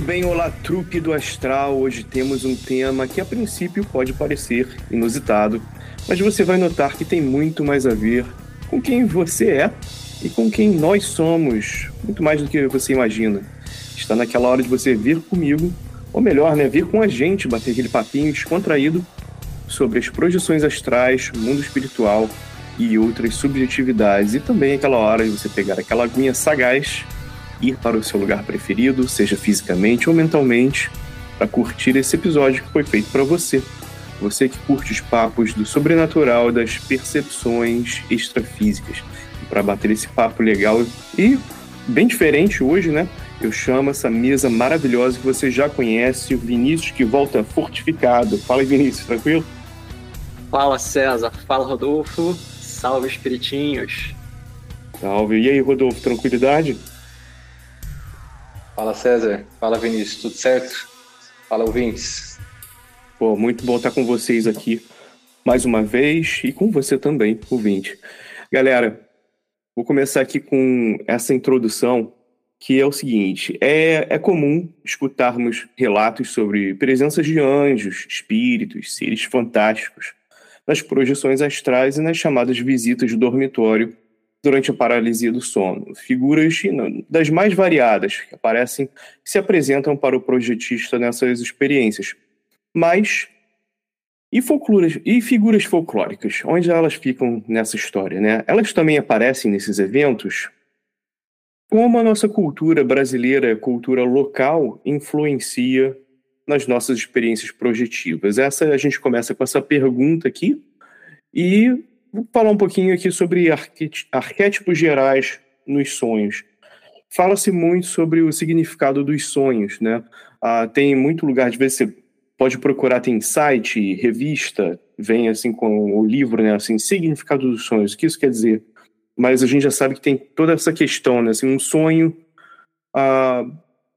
Do bem, olá, trupe do astral. Hoje temos um tema que a princípio pode parecer inusitado, mas você vai notar que tem muito mais a ver com quem você é e com quem nós somos, muito mais do que você imagina. Está naquela hora de você vir comigo, ou melhor, né, vir com a gente, bater aquele papinho descontraído sobre as projeções astrais, mundo espiritual e outras subjetividades, e também aquela hora de você pegar aquela aguinha sagaz ir para o seu lugar preferido, seja fisicamente ou mentalmente, para curtir esse episódio que foi feito para você. Você que curte os papos do sobrenatural, das percepções extrafísicas. Para bater esse papo legal e bem diferente hoje, né? Eu chamo essa mesa maravilhosa que você já conhece, o Vinícius que volta fortificado. Fala aí, Vinícius, tranquilo? Fala, César. Fala, Rodolfo. Salve, espiritinhos. Salve. E aí, Rodolfo, tranquilidade? Fala César, fala Vinícius, tudo certo? Fala ouvintes. Pô, muito bom estar com vocês aqui mais uma vez e com você também, ouvinte. Galera, vou começar aqui com essa introdução que é o seguinte: é, é comum escutarmos relatos sobre presenças de anjos, espíritos, seres fantásticos nas projeções astrais e nas chamadas visitas de dormitório durante a paralisia do sono. Figuras das mais variadas que aparecem se apresentam para o projetista nessas experiências. Mas e, folclores, e figuras folclóricas, onde elas ficam nessa história? Né? Elas também aparecem nesses eventos? Como a nossa cultura brasileira, cultura local, influencia nas nossas experiências projetivas? Essa a gente começa com essa pergunta aqui e falar um pouquinho aqui sobre arquétipos gerais nos sonhos. Fala-se muito sobre o significado dos sonhos, né? Ah, tem muito lugar, de vez você pode procurar, tem site, revista, vem assim com o livro, né? Assim, significado dos sonhos, o que isso quer dizer? Mas a gente já sabe que tem toda essa questão, né? Assim, um sonho ah,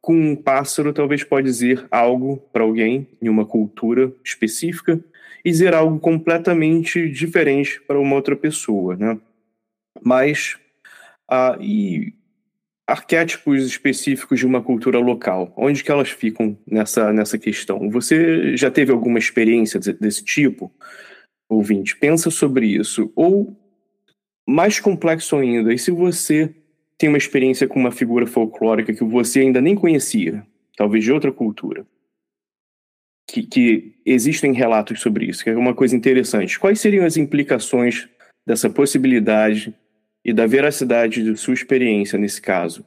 com um pássaro talvez pode dizer algo para alguém em uma cultura específica, e dizer algo completamente diferente para uma outra pessoa, né? Mas ah, e arquétipos específicos de uma cultura local, onde que elas ficam nessa nessa questão? Você já teve alguma experiência desse tipo? Ouvinte, pensa sobre isso. Ou mais complexo ainda, e se você tem uma experiência com uma figura folclórica que você ainda nem conhecia, talvez de outra cultura, que, que existem relatos sobre isso, que é uma coisa interessante. Quais seriam as implicações dessa possibilidade e da veracidade de sua experiência nesse caso?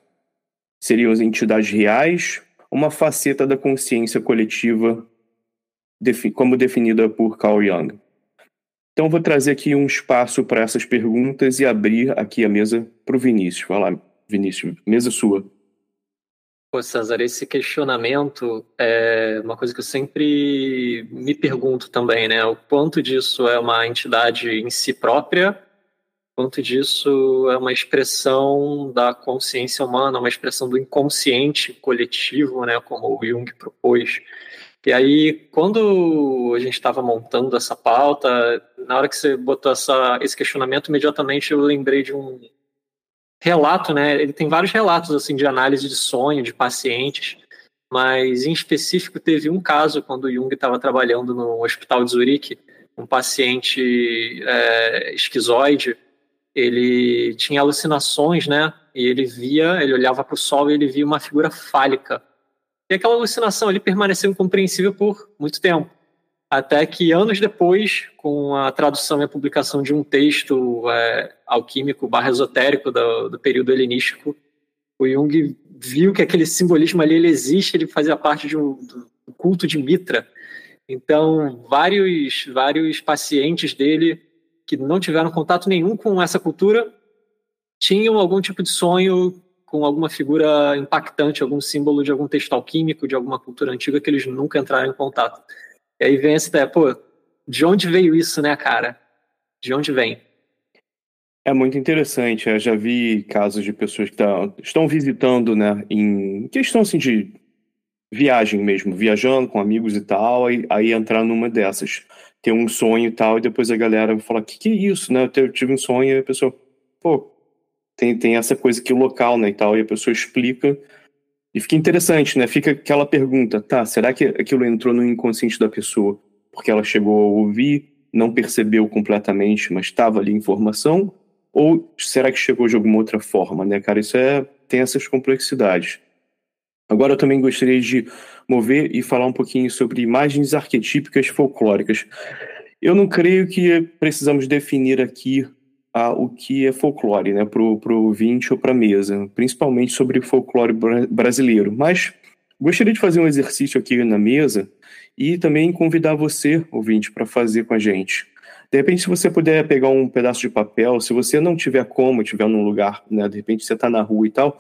Seriam as entidades reais uma faceta da consciência coletiva como definida por Carl Jung? Então, vou trazer aqui um espaço para essas perguntas e abrir aqui a mesa para o Vinícius. Vai lá, Vinícius, mesa sua. Pô, César, esse questionamento é uma coisa que eu sempre me pergunto também, né? O quanto disso é uma entidade em si própria quanto disso é uma expressão da consciência humana, uma expressão do inconsciente coletivo, né, como o Jung propôs. E aí, quando a gente estava montando essa pauta, na hora que você botou essa, esse questionamento, imediatamente eu lembrei de um relato, né? Ele tem vários relatos assim de análise de sonho de pacientes, mas em específico teve um caso quando o Jung estava trabalhando no hospital de Zurique, um paciente é, esquizoide, ele tinha alucinações, né? E ele via, ele olhava para o sol e ele via uma figura fálica. E aquela alucinação ele permaneceu incompreensível por muito tempo. Até que anos depois, com a tradução e a publicação de um texto é, alquímico barra esotérico do, do período helenístico, o Jung viu que aquele simbolismo ali ele existe, ele fazia parte de um, do culto de Mitra. Então, vários, vários pacientes dele que não tiveram contato nenhum com essa cultura tinham algum tipo de sonho com alguma figura impactante, algum símbolo de algum texto alquímico, de alguma cultura antiga que eles nunca entraram em contato. E aí vem essa ideia, pô, de onde veio isso, né, cara? De onde vem? É muito interessante. Eu já vi casos de pessoas que tá, estão visitando, né, em questão assim de viagem mesmo, viajando com amigos e tal, aí, aí entrar numa dessas ter um sonho e tal, e depois a galera fala, que que é isso, né? Eu tive um sonho e a pessoa, pô, tem, tem essa coisa aqui local, né, e tal, e a pessoa explica, e fica interessante, né? Fica aquela pergunta, tá, será que aquilo entrou no inconsciente da pessoa porque ela chegou a ouvir, não percebeu completamente, mas estava ali informação, ou será que chegou de alguma outra forma, né, cara? Isso é, tem essas complexidades. Agora eu também gostaria de mover e falar um pouquinho sobre imagens arquetípicas folclóricas. Eu não creio que precisamos definir aqui ah, o que é folclore, né, para o ouvinte ou para a mesa, principalmente sobre folclore brasileiro. Mas gostaria de fazer um exercício aqui na mesa e também convidar você, ouvinte, para fazer com a gente. De repente, se você puder pegar um pedaço de papel, se você não tiver como, estiver num lugar, né, de repente você está na rua e tal,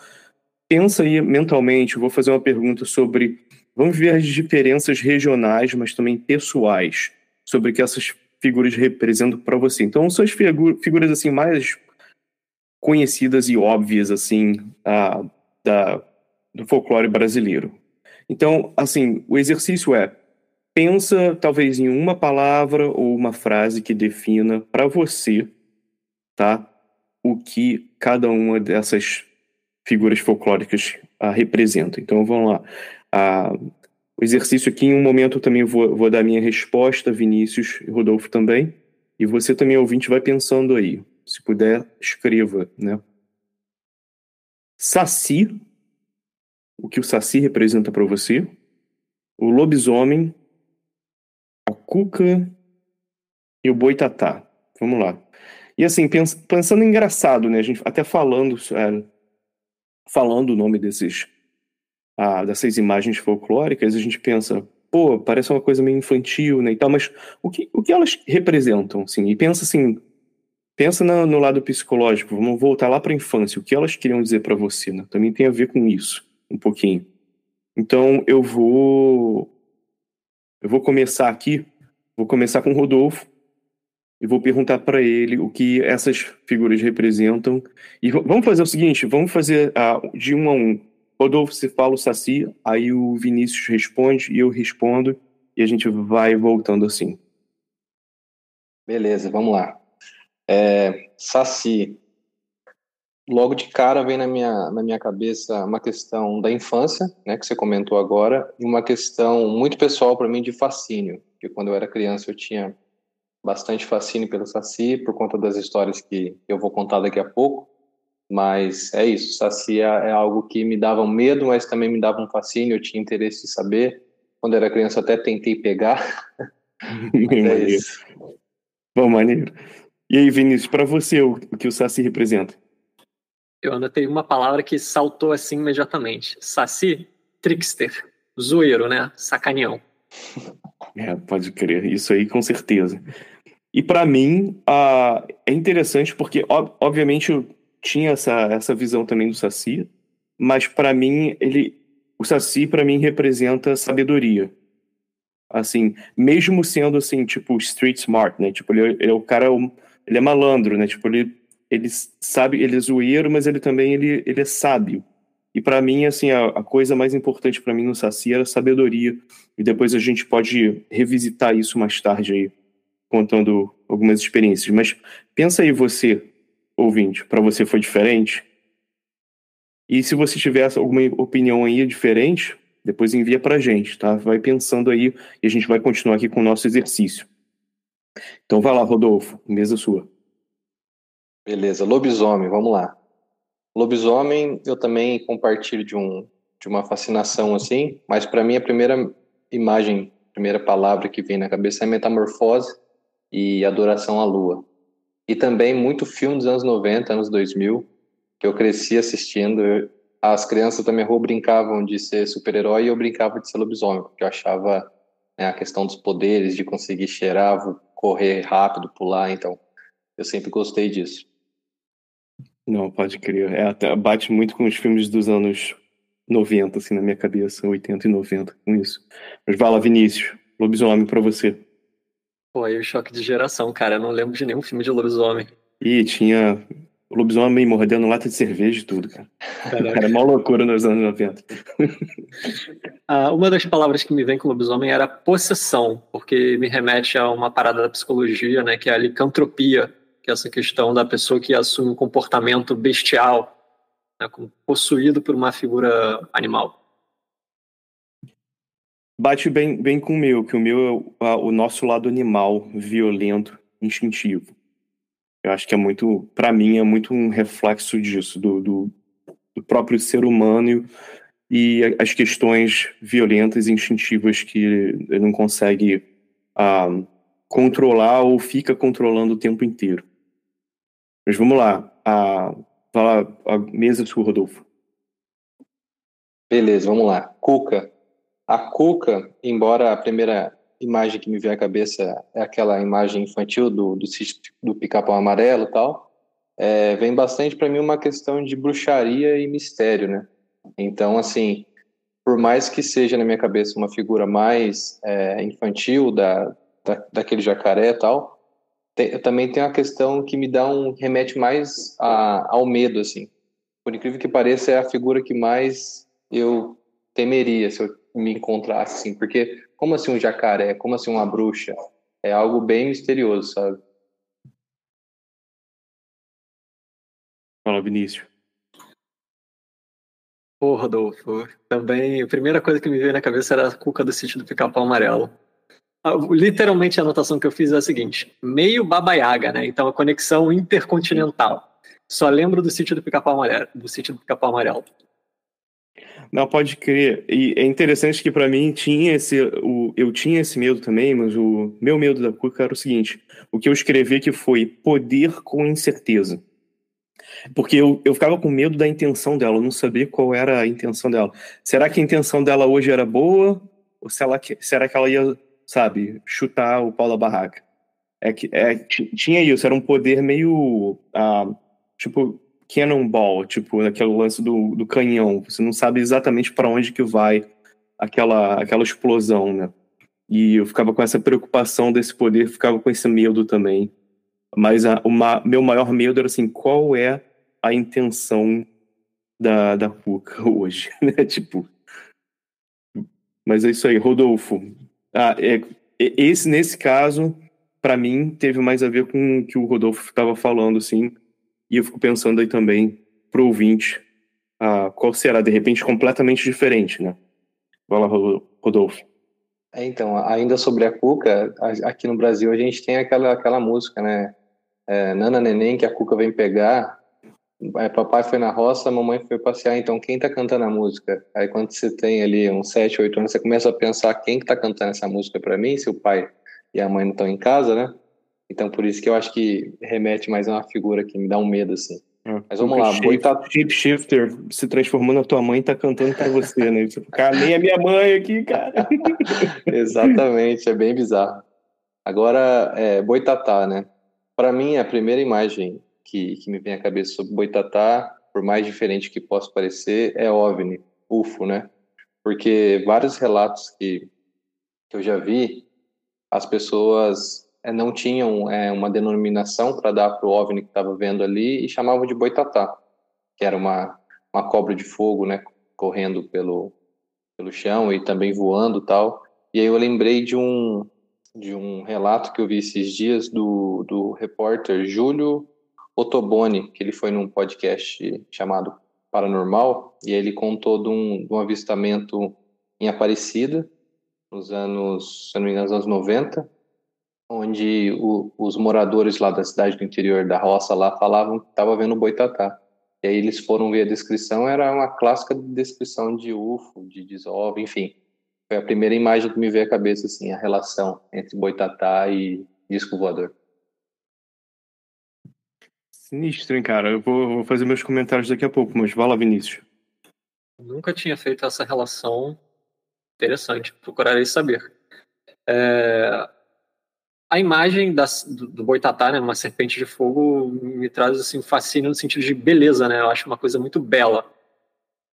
pensa aí mentalmente, vou fazer uma pergunta sobre, vamos ver as diferenças regionais, mas também pessoais, sobre que essas figuras representam para você. Então, são as figuras assim mais conhecidas e óbvias assim a, da, do folclore brasileiro. Então, assim, o exercício é pensa talvez em uma palavra ou uma frase que defina para você, tá? O que cada uma dessas figuras folclóricas a representam. Então vamos lá. A, o exercício aqui, em um momento, também vou, vou dar minha resposta, Vinícius e Rodolfo também. E você também, ouvinte, vai pensando aí. Se puder, escreva, né? Saci, o que o Saci representa para você? O lobisomem, a cuca e o boitatá. Vamos lá. E assim, pensando engraçado, né? A gente até falando, é, falando o nome desses ah, dessas imagens folclóricas, a gente pensa, pô, parece uma coisa meio infantil, né, e tal, mas o que, o que elas representam, assim? E pensa assim, pensa no, no lado psicológico, vamos voltar lá para a infância, o que elas queriam dizer para você, né? Também tem a ver com isso, um pouquinho. Então, eu vou eu vou começar aqui, vou começar com o Rodolfo, e vou perguntar para ele o que essas figuras representam. E vamos fazer o seguinte: vamos fazer uh, de um a um. Rodolfo, você fala o Saci, aí o Vinícius responde e eu respondo, e a gente vai voltando assim. Beleza, vamos lá. É, Saci. Logo de cara vem na minha, na minha cabeça uma questão da infância, né, que você comentou agora, e uma questão muito pessoal para mim de fascínio, porque quando eu era criança eu tinha bastante fascínio pelo Saci, por conta das histórias que eu vou contar daqui a pouco. Mas é isso, Saci é, é algo que me dava um medo, mas também me dava um fascínio, eu tinha interesse de saber. Quando era criança até tentei pegar. é isso. Bom, maneiro. E aí, Vinícius, para você, o que o Saci representa? Eu anotei uma palavra que saltou assim imediatamente. Saci, trickster, zoeiro, né? Sacaneão. É, pode crer, isso aí com certeza. E para mim, uh, é interessante porque, ob obviamente, tinha essa, essa visão também do Saci, mas para mim, ele, o Saci, para mim, representa sabedoria. Assim, mesmo sendo, assim, tipo, street smart, né? Tipo, ele, ele é o cara, ele é malandro, né? Tipo, ele, ele sabe, ele é zoeiro, mas ele também ele, ele é sábio. E para mim, assim, a, a coisa mais importante para mim no Saci era sabedoria. E depois a gente pode revisitar isso mais tarde aí, contando algumas experiências. Mas pensa aí você, ouvinte, para você foi diferente? E se você tiver alguma opinião aí diferente, depois envia pra gente, tá? Vai pensando aí e a gente vai continuar aqui com o nosso exercício. Então vai lá, Rodolfo, mesa sua. Beleza, lobisomem, vamos lá. Lobisomem, eu também compartilho de, um, de uma fascinação assim, mas para mim a primeira imagem, a primeira palavra que vem na cabeça é metamorfose e adoração à lua. E também muito filme dos anos 90, anos 2000, que eu cresci assistindo. As crianças da minha rua brincavam de ser super-herói e eu brincava de ser lobisomem, porque eu achava né, a questão dos poderes, de conseguir cheirar, correr rápido, pular, então eu sempre gostei disso. Não, pode crer. É, bate muito com os filmes dos anos 90, assim, na minha cabeça, 80 e 90, com isso. Mas vai Vinícius, lobisomem pra você. Pô, aí o choque de geração, cara. Eu não lembro de nenhum filme de lobisomem. Ih, tinha lobisomem mordendo lata de cerveja e tudo, cara. Caraca. Era uma loucura nos anos 90. ah, uma das palavras que me vem com lobisomem era possessão, porque me remete a uma parada da psicologia, né, que é a licantropia, que é essa questão da pessoa que assume um comportamento bestial, né, possuído por uma figura animal. Bate bem, bem com o meu, que o meu é o nosso lado animal, violento, instintivo. Eu acho que é muito, para mim, é muito um reflexo disso, do, do, do próprio ser humano e as questões violentas e instintivas que ele não consegue controlar ou fica controlando o tempo inteiro. Mas vamos lá. A, fala a mesa do Rodolfo. Beleza, vamos lá. Cuca. A Cuca, embora a primeira imagem que me veio à cabeça é aquela imagem infantil do, do, do pica-pau amarelo e tal, é, vem bastante para mim uma questão de bruxaria e mistério, né? Então, assim, por mais que seja na minha cabeça uma figura mais é, infantil da, da, daquele jacaré e tal, tem, também tem uma questão que me dá um remete mais a, ao medo, assim. Por incrível que pareça, é a figura que mais eu temeria se eu me encontrasse, assim, porque como assim um jacaré, como assim uma bruxa? É algo bem misterioso, sabe? Fala, Vinícius. Pô, Rodolfo, também a primeira coisa que me veio na cabeça era a cuca do sítio do pica-pau amarelo. Ah, literalmente a anotação que eu fiz é a seguinte: meio babaiaga, né? Então a conexão intercontinental. Só lembro do sítio do Pica-Pau Amarelo, do sítio do Pica-Pau Amarelo. Não, pode crer. E é interessante que para mim tinha esse. O, eu tinha esse medo também, mas o meu medo da Cuca era o seguinte: o que eu escrevi que foi poder com incerteza. Porque eu, eu ficava com medo da intenção dela, eu não sabia qual era a intenção dela. Será que a intenção dela hoje era boa? Ou será que, será que ela ia sabe, chutar o pau da barraca. É que é, tinha isso, era um poder meio uh, tipo cannonball, tipo aquele lance do, do canhão. Você não sabe exatamente para onde que vai aquela aquela explosão, né? E eu ficava com essa preocupação desse poder, ficava com esse medo também. Mas a, o ma, meu maior medo era assim, qual é a intenção da, da Ruka hoje, né? Tipo. Mas é isso aí, Rodolfo. Ah, é, esse, nesse caso, para mim, teve mais a ver com o que o Rodolfo estava falando, assim, e eu fico pensando aí também pro ouvinte, ah, qual será, de repente, completamente diferente, né? Vai lá, Rodolfo. É, então, ainda sobre a Cuca, aqui no Brasil a gente tem aquela, aquela música, né? É, Nana Neném, que a Cuca vem pegar, Aí, papai foi na roça, mamãe foi passear, então quem tá cantando a música? Aí quando você tem ali uns 7, 8 anos, você começa a pensar quem que tá cantando essa música para mim, se o pai e a mãe não estão em casa, né? Então por isso que eu acho que remete mais a uma figura que me dá um medo, assim. É. Mas vamos lá, shape, tá... Shifter se transformando na tua mãe tá cantando pra você, né? Você fica, nem a minha mãe aqui, cara. Exatamente, é bem bizarro. Agora, é, Boitatá, né? Para mim, a primeira imagem que, que me vem à cabeça sobre Boitatá, por mais diferente que possa parecer, é OVNI, UFO, né? Porque vários relatos que, que eu já vi, as pessoas não tinham é, uma denominação para dar para o OVNI que estava vendo ali e chamavam de boitatá, que era uma, uma cobra de fogo, né, correndo pelo, pelo chão e também voando tal. E aí eu lembrei de um, de um relato que eu vi esses dias do, do repórter Júlio Ottoboni, que ele foi num podcast chamado Paranormal, e ele contou de um, de um avistamento em Aparecida, nos anos, se não me engano, nos anos 90, onde o, os moradores lá da cidade do interior da roça lá falavam que estava vendo boitatá. E aí eles foram ver a descrição, era uma clássica descrição de UFO, de dissolve, enfim. Foi a primeira imagem que me veio à cabeça, assim, a relação entre boitatá e disco voador. Sinistro, hein, cara? Eu vou, vou fazer meus comentários daqui a pouco, mas vai lá, Vinícius. Nunca tinha feito essa relação interessante, procurarei saber. É, a imagem da, do, do boitatá, né, uma serpente de fogo, me traz assim, fascínio no sentido de beleza, né? Eu acho uma coisa muito bela.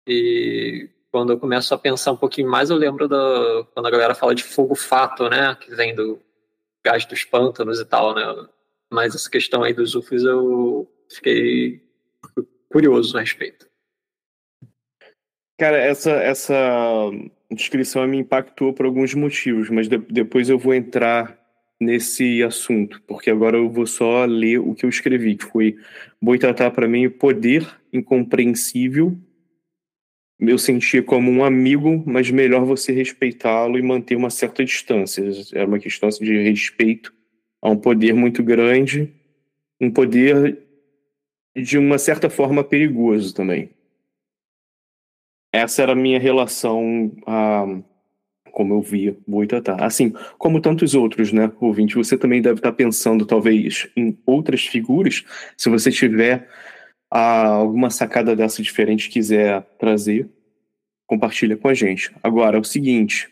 E quando eu começo a pensar um pouquinho mais, eu lembro da quando a galera fala de fogo fato, né, que vem do gás dos pântanos e tal, né? Mas essa questão aí dos UFOs eu fiquei curioso a respeito. Cara, essa essa descrição me impactou por alguns motivos, mas de, depois eu vou entrar nesse assunto, porque agora eu vou só ler o que eu escrevi, que foi Boitatá para mim poder incompreensível. Eu sentia como um amigo, mas melhor você respeitá-lo e manter uma certa distância. Era uma questão assim, de respeito a um poder muito grande, um poder de uma certa forma perigoso também. Essa era a minha relação a como eu via Boitatá. Assim, como tantos outros, né, ouvinte, você também deve estar pensando, talvez, em outras figuras. Se você tiver ah, alguma sacada dessa diferente quiser trazer, compartilha com a gente. Agora, é o seguinte.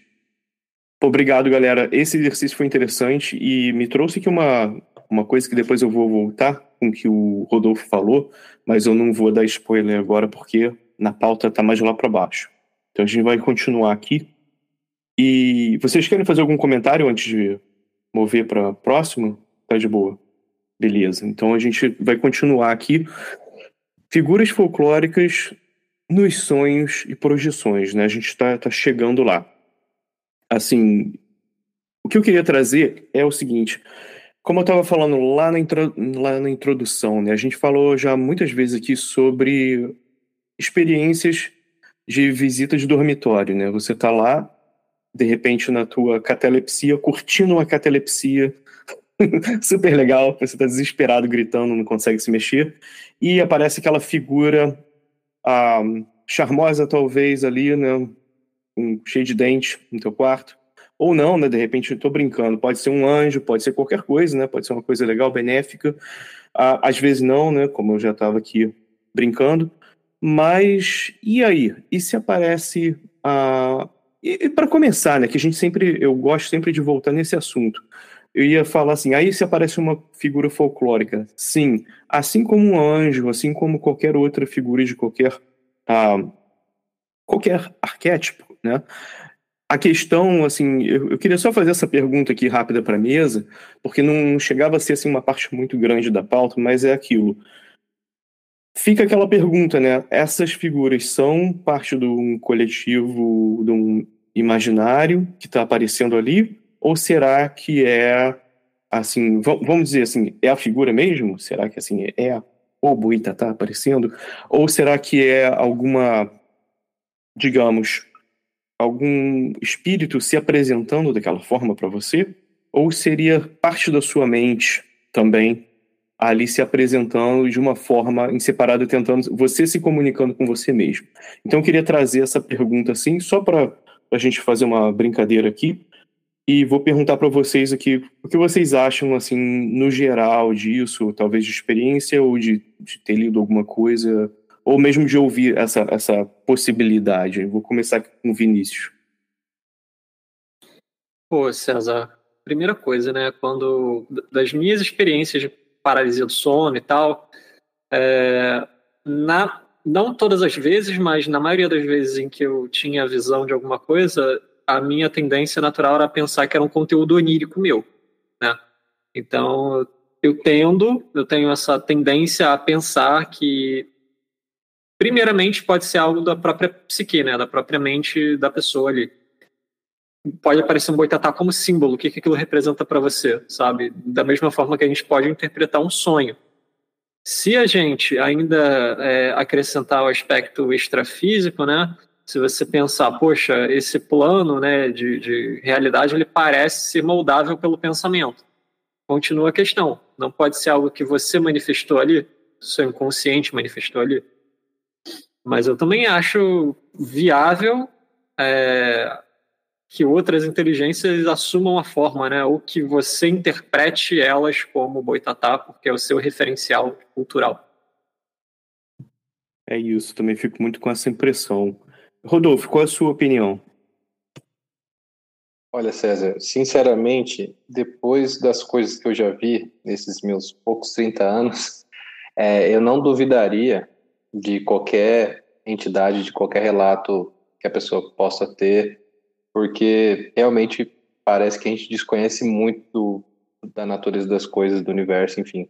Obrigado, galera. Esse exercício foi interessante e me trouxe aqui uma, uma coisa que depois eu vou voltar com o que o Rodolfo falou, mas eu não vou dar spoiler agora porque na pauta tá mais lá para baixo. Então a gente vai continuar aqui e vocês querem fazer algum comentário antes de mover para próximo? Tá de boa. Beleza. Então a gente vai continuar aqui. Figuras folclóricas nos sonhos e projeções, né? A gente está tá chegando lá. Assim, o que eu queria trazer é o seguinte. Como eu estava falando lá na, intro, lá na introdução, né? A gente falou já muitas vezes aqui sobre experiências de visita de dormitório, né? Você está lá de repente na tua catalepsia, curtindo uma catalepsia. Super legal, você está desesperado, gritando, não consegue se mexer, e aparece aquela figura ah, charmosa, talvez, ali, né, um, cheio de dente no teu quarto, ou não, né, de repente tô brincando, pode ser um anjo, pode ser qualquer coisa, né, pode ser uma coisa legal, benéfica, ah, às vezes não, né, como eu já estava aqui brincando, mas e aí? E se aparece a, e, e para começar, né, que a gente sempre, eu gosto sempre de voltar nesse assunto. Eu ia falar assim, aí se aparece uma figura folclórica, sim, assim como um anjo, assim como qualquer outra figura de qualquer ah, qualquer arquétipo, né? A questão, assim, eu, eu queria só fazer essa pergunta aqui rápida para a mesa, porque não chegava a ser assim uma parte muito grande da pauta, mas é aquilo. Fica aquela pergunta, né? Essas figuras são parte de um coletivo, de um imaginário que está aparecendo ali? Ou será que é, assim, vamos dizer assim, é a figura mesmo? Será que, assim, é o Buita está aparecendo? Ou será que é alguma, digamos, algum espírito se apresentando daquela forma para você? Ou seria parte da sua mente também ali se apresentando de uma forma em separado, tentando você se comunicando com você mesmo. Então eu queria trazer essa pergunta assim, só para a gente fazer uma brincadeira aqui. E vou perguntar para vocês aqui o que vocês acham, assim, no geral disso, talvez de experiência ou de, de ter lido alguma coisa, ou mesmo de ouvir essa, essa possibilidade. Vou começar com o Vinícius. Pô, César, primeira coisa, né, quando das minhas experiências paralisia do sono e tal, é, na não todas as vezes, mas na maioria das vezes em que eu tinha visão de alguma coisa, a minha tendência natural era pensar que era um conteúdo onírico meu, né? Então, eu tendo, eu tenho essa tendência a pensar que, primeiramente, pode ser algo da própria psique, né, da própria mente da pessoa ali. Pode aparecer um boitatá como símbolo, o que, que aquilo representa para você, sabe? Da mesma forma que a gente pode interpretar um sonho. Se a gente ainda é, acrescentar o aspecto extrafísico, né, se você pensar, poxa, esse plano né, de, de realidade ele parece ser moldável pelo pensamento. Continua a questão. Não pode ser algo que você manifestou ali, seu inconsciente manifestou ali. Mas eu também acho viável é, que outras inteligências assumam a forma, né? Ou que você interprete elas como boitatá, porque é o seu referencial cultural. É isso, também fico muito com essa impressão. Rodolfo, qual é a sua opinião? Olha, César, sinceramente, depois das coisas que eu já vi nesses meus poucos 30 anos, é, eu não duvidaria de qualquer entidade, de qualquer relato que a pessoa possa ter, porque realmente parece que a gente desconhece muito da natureza das coisas, do universo, enfim.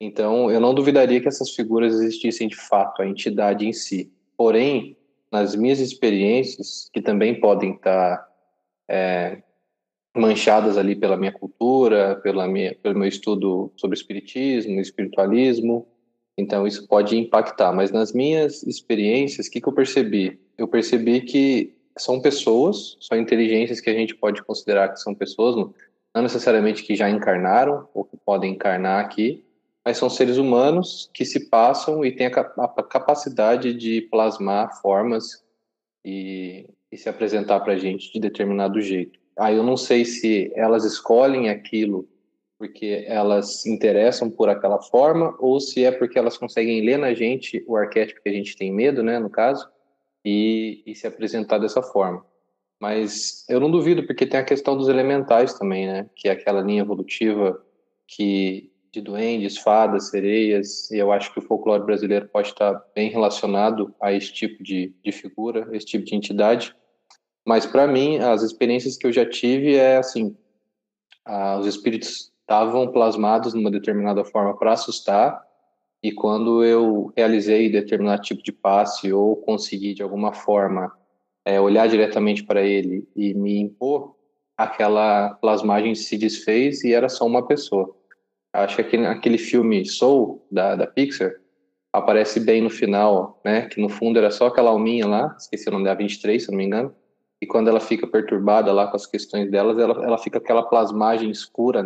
Então, eu não duvidaria que essas figuras existissem de fato, a entidade em si. Porém, nas minhas experiências, que também podem estar é, manchadas ali pela minha cultura, pela minha, pelo meu estudo sobre espiritismo, espiritualismo, então isso pode impactar. Mas nas minhas experiências, o que, que eu percebi? Eu percebi que são pessoas, são inteligências que a gente pode considerar que são pessoas, não necessariamente que já encarnaram ou que podem encarnar aqui, mas são seres humanos que se passam e têm a, capacidade de plasmar formas e, e se apresentar para a gente de determinado jeito. Aí eu não sei se elas escolhem aquilo porque elas se interessam por aquela forma ou se é porque elas conseguem ler na gente o arquétipo que a gente tem medo, né, no caso, e, e se apresentar dessa forma. Mas eu não duvido, porque tem a questão dos elementais também, né, que é aquela linha evolutiva que de duendes, fadas, sereias, e eu acho que o folclore brasileiro pode estar bem relacionado a esse tipo de, de figura, esse tipo de entidade. Mas para mim, as experiências que eu já tive é assim: ah, os espíritos estavam plasmados numa determinada forma para assustar, e quando eu realizei determinado tipo de passe ou consegui de alguma forma é, olhar diretamente para ele e me impor, aquela plasmagem se desfez e era só uma pessoa. Acho que aquele filme Soul, da, da Pixar, aparece bem no final, né? Que no fundo era só aquela alminha lá, esqueci o nome dela, 23, se não me engano. E quando ela fica perturbada lá com as questões delas, ela, ela fica aquela plasmagem escura,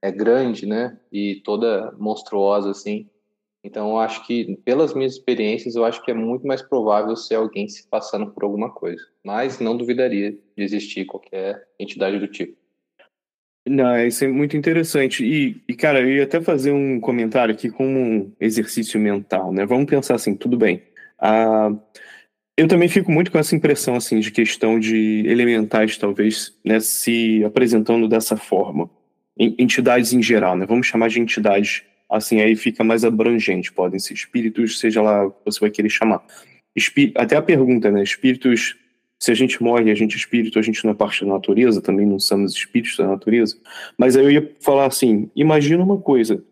é grande, né? E toda monstruosa, assim. Então, eu acho que, pelas minhas experiências, eu acho que é muito mais provável ser alguém se passando por alguma coisa. Mas não duvidaria de existir qualquer entidade do tipo. Não, isso é muito interessante. E, e, cara, eu ia até fazer um comentário aqui como um exercício mental, né? Vamos pensar assim, tudo bem. Ah, eu também fico muito com essa impressão, assim, de questão de elementais, talvez, né, se apresentando dessa forma. Entidades em geral, né? Vamos chamar de entidades, assim, aí fica mais abrangente. Podem ser espíritos, seja lá você vai querer chamar. Espí até a pergunta, né? Espíritos se a gente morre, a gente é espírito, a gente não é parte da natureza, também não somos espíritos da natureza. Mas aí eu ia falar assim: imagina uma coisa.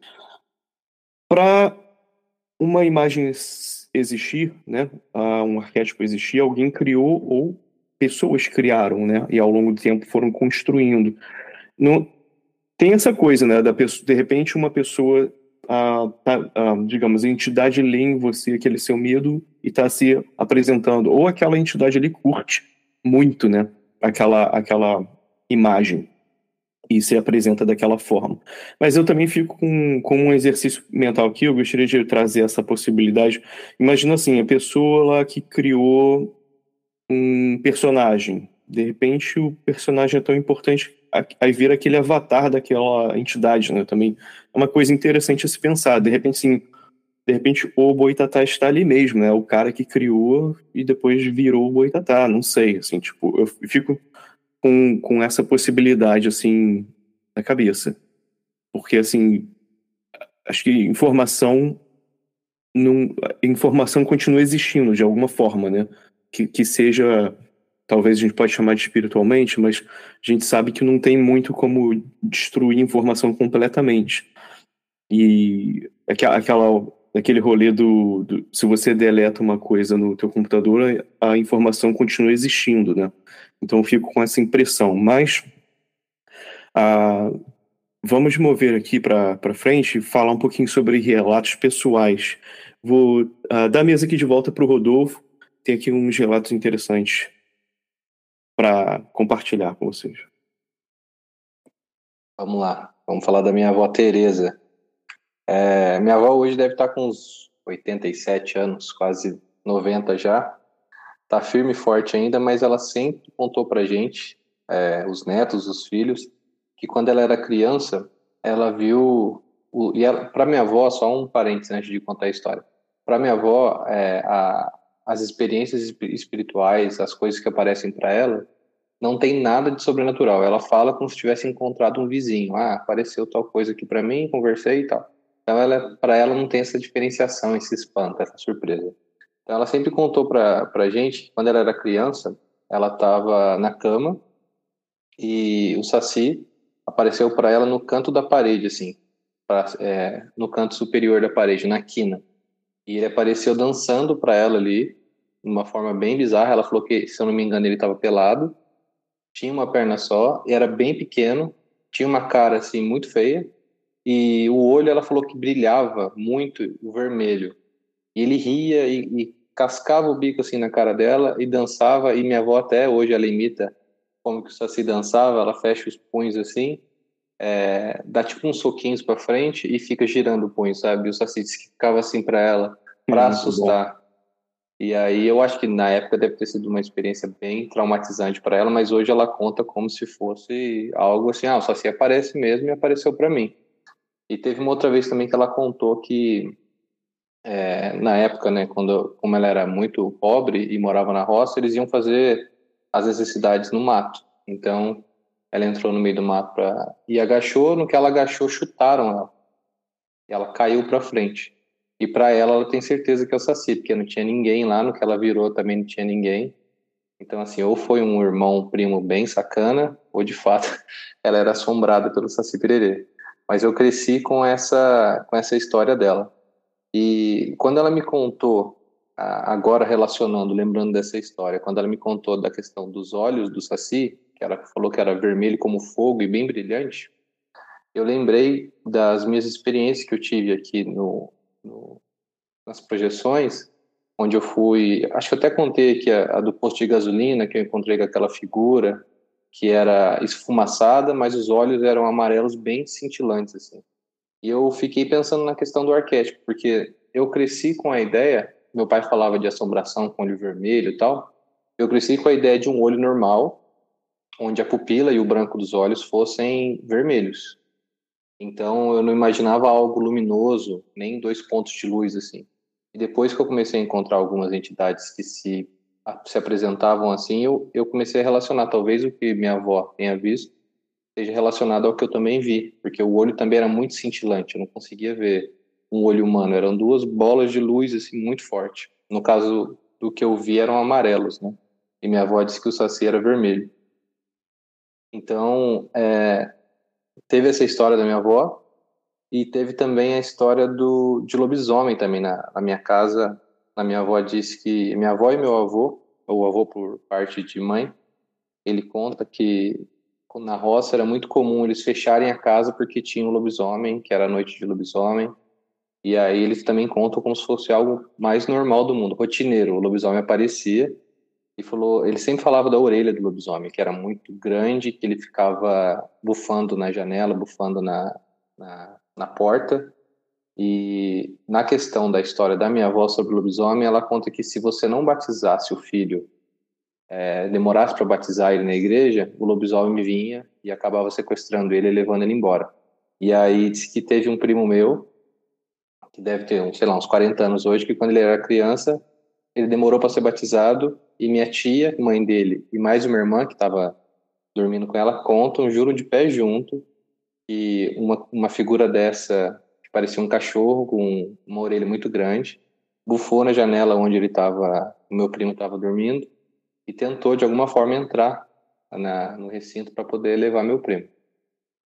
Para uma imagem existir, né, um arquétipo existir, alguém criou ou pessoas criaram, né, e ao longo do tempo foram construindo. Não, tem essa coisa, né, da pessoa, de repente uma pessoa, tá, digamos, a entidade lê em você aquele seu medo e está se apresentando. Ou aquela entidade ali curte muito, né? Aquela, aquela imagem e se apresenta daquela forma. Mas eu também fico com, com um exercício mental aqui, eu gostaria de trazer essa possibilidade. Imagina assim, a pessoa lá que criou um personagem, de repente o personagem é tão importante, aí vira aquele avatar daquela entidade, né? Também é uma coisa interessante a se pensar. De repente, sim, de repente o Boitatá está ali mesmo, né? O cara que criou e depois virou o Boitatá, não sei, assim, tipo, eu fico com, com essa possibilidade, assim, na cabeça. Porque, assim, acho que informação não, informação continua existindo de alguma forma, né? Que, que seja talvez a gente pode chamar de espiritualmente, mas a gente sabe que não tem muito como destruir informação completamente. E aquela, aquele rolê do, do, se você deleta uma coisa no teu computador, a informação continua existindo, né? Então eu fico com essa impressão. Mas ah, vamos mover aqui para frente e falar um pouquinho sobre relatos pessoais. Vou ah, dar a mesa aqui de volta para o Rodolfo. Tem aqui uns relatos interessantes para compartilhar com vocês. Vamos lá. Vamos falar da minha avó Teresa. É, minha avó hoje deve estar com uns 87 anos, quase 90 já. Tá firme e forte ainda, mas ela sempre contou pra gente, é, os netos, os filhos, que quando ela era criança, ela viu. O, e para minha avó, só um parênteses antes de contar a história. Para minha avó, é, a, as experiências espirituais, as coisas que aparecem para ela, não tem nada de sobrenatural. Ela fala como se tivesse encontrado um vizinho. Ah, apareceu tal coisa aqui para mim, conversei e tal. Então, ela, para ela não tem essa diferenciação, esse espanto, essa surpresa. Então, ela sempre contou para a gente que quando ela era criança, ela estava na cama e o Saci apareceu para ela no canto da parede, assim, pra, é, no canto superior da parede, na quina. E ele apareceu dançando para ela ali, de uma forma bem bizarra. Ela falou que, se eu não me engano, ele estava pelado, tinha uma perna só, e era bem pequeno, tinha uma cara assim muito feia e o olho ela falou que brilhava muito o vermelho. E ele ria e, e, cascava o bico assim na cara dela e dançava. E minha avó até hoje ela imita como que o Saci dançava. Ela fecha os punhos assim, é, dá tipo uns soquinhos para frente e fica girando o punho, sabe? E o Saci disse que ficava assim para ela para assustar. Bom. E aí eu acho que na época deve ter sido uma experiência bem traumatizante para ela, mas hoje ela conta como se fosse algo assim, ah, o Saci aparece mesmo e apareceu para mim. E teve uma outra vez também que ela contou que é, na época, né, quando como ela era muito pobre e morava na roça, eles iam fazer as necessidades no mato. Então, ela entrou no meio do mato pra, e agachou. No que ela agachou, chutaram ela. E ela caiu para frente. E para ela, ela tem certeza que é o Saci, porque não tinha ninguém lá. No que ela virou, também não tinha ninguém. Então, assim, ou foi um irmão, um primo bem sacana, ou de fato ela era assombrada pelo Saci Pererê mas eu cresci com essa com essa história dela. E quando ela me contou, agora relacionando, lembrando dessa história, quando ela me contou da questão dos olhos do Saci, que ela falou que era vermelho como fogo e bem brilhante, eu lembrei das minhas experiências que eu tive aqui no, no nas projeções, onde eu fui, acho que eu até contei aqui a, a do posto de gasolina, que eu encontrei com aquela figura que era esfumaçada, mas os olhos eram amarelos bem cintilantes assim. E eu fiquei pensando na questão do arquétipo, porque eu cresci com a ideia, meu pai falava de assombração com olho vermelho e tal. Eu cresci com a ideia de um olho normal, onde a pupila e o branco dos olhos fossem vermelhos. Então eu não imaginava algo luminoso, nem dois pontos de luz assim. E depois que eu comecei a encontrar algumas entidades que se se apresentavam assim, eu, eu comecei a relacionar. Talvez o que minha avó tenha visto seja relacionado ao que eu também vi, porque o olho também era muito cintilante, eu não conseguia ver um olho humano, eram duas bolas de luz assim muito forte. No caso do que eu vi eram amarelos, né? E minha avó disse que o saci era vermelho. Então, é, teve essa história da minha avó e teve também a história do de lobisomem também na, na minha casa a minha avó disse que minha avó e meu avô, ou avô por parte de mãe, ele conta que na roça era muito comum eles fecharem a casa porque tinha um lobisomem, que era a noite de lobisomem. E aí eles também contam como se fosse algo mais normal do mundo, rotineiro. O lobisomem aparecia e falou, ele sempre falava da orelha do lobisomem, que era muito grande, que ele ficava bufando na janela, bufando na, na, na porta e na questão da história da minha avó sobre o lobisomem, ela conta que se você não batizasse o filho, é, demorasse para batizar ele na igreja, o lobisomem vinha e acabava sequestrando ele e levando ele embora. E aí disse que teve um primo meu, que deve ter, sei lá, uns 40 anos hoje, que quando ele era criança, ele demorou para ser batizado e minha tia, mãe dele, e mais uma irmã que estava dormindo com ela, contam, juro de pé junto, que uma, uma figura dessa que parecia um cachorro com uma orelha muito grande, bufou na janela onde ele estava, o meu primo estava dormindo, e tentou de alguma forma entrar na, no recinto para poder levar meu primo.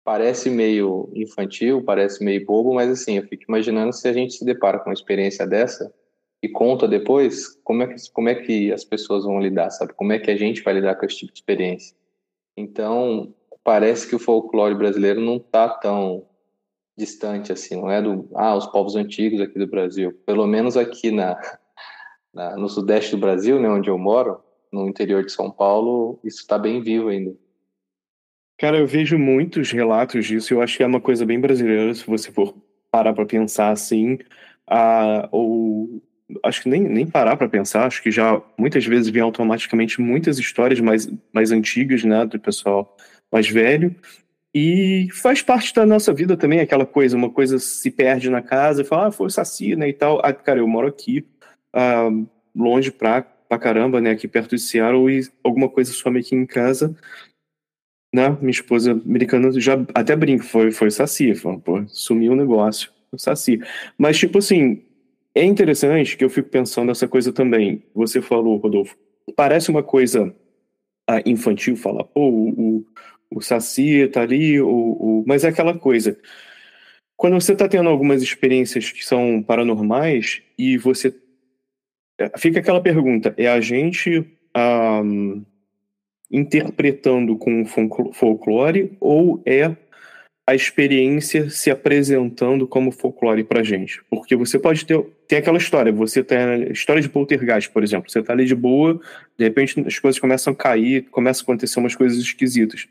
Parece meio infantil, parece meio bobo, mas assim, eu fico imaginando se a gente se depara com uma experiência dessa e conta depois, como é que, como é que as pessoas vão lidar, sabe? Como é que a gente vai lidar com esse tipo de experiência? Então, parece que o folclore brasileiro não está tão distante assim, não é do ah, os povos antigos aqui do Brasil. Pelo menos aqui na, na no sudeste do Brasil, né, onde eu moro, no interior de São Paulo, isso está bem vivo ainda. Cara, eu vejo muitos relatos disso. Eu acho que é uma coisa bem brasileira, se você for parar para pensar assim, ah, ou acho que nem, nem parar para pensar, acho que já muitas vezes vem automaticamente muitas histórias mais, mais antigas, né, do pessoal mais velho, e faz parte da nossa vida também aquela coisa, uma coisa se perde na casa e fala, ah, foi Saci, né, e tal. Ah, cara, eu moro aqui, ah, longe pra, pra caramba, né, aqui perto de Seattle, e alguma coisa some aqui em casa, né, minha esposa americana já até brinca, foi, foi Saci, falou, pô, sumiu o negócio, Saci. Mas, tipo assim, é interessante que eu fico pensando essa coisa também. Você falou, Rodolfo, parece uma coisa ah, infantil falar, pô, o, o Saci tá ali, o, o... mas é aquela coisa. Quando você está tendo algumas experiências que são paranormais e você. É, fica aquela pergunta: é a gente um, interpretando com folclore ou é a experiência se apresentando como folclore pra gente. Porque você pode ter, ter aquela história, você tem a história de poltergeist, por exemplo. Você tá ali de boa, de repente as coisas começam a cair, começam a acontecer umas coisas esquisitas.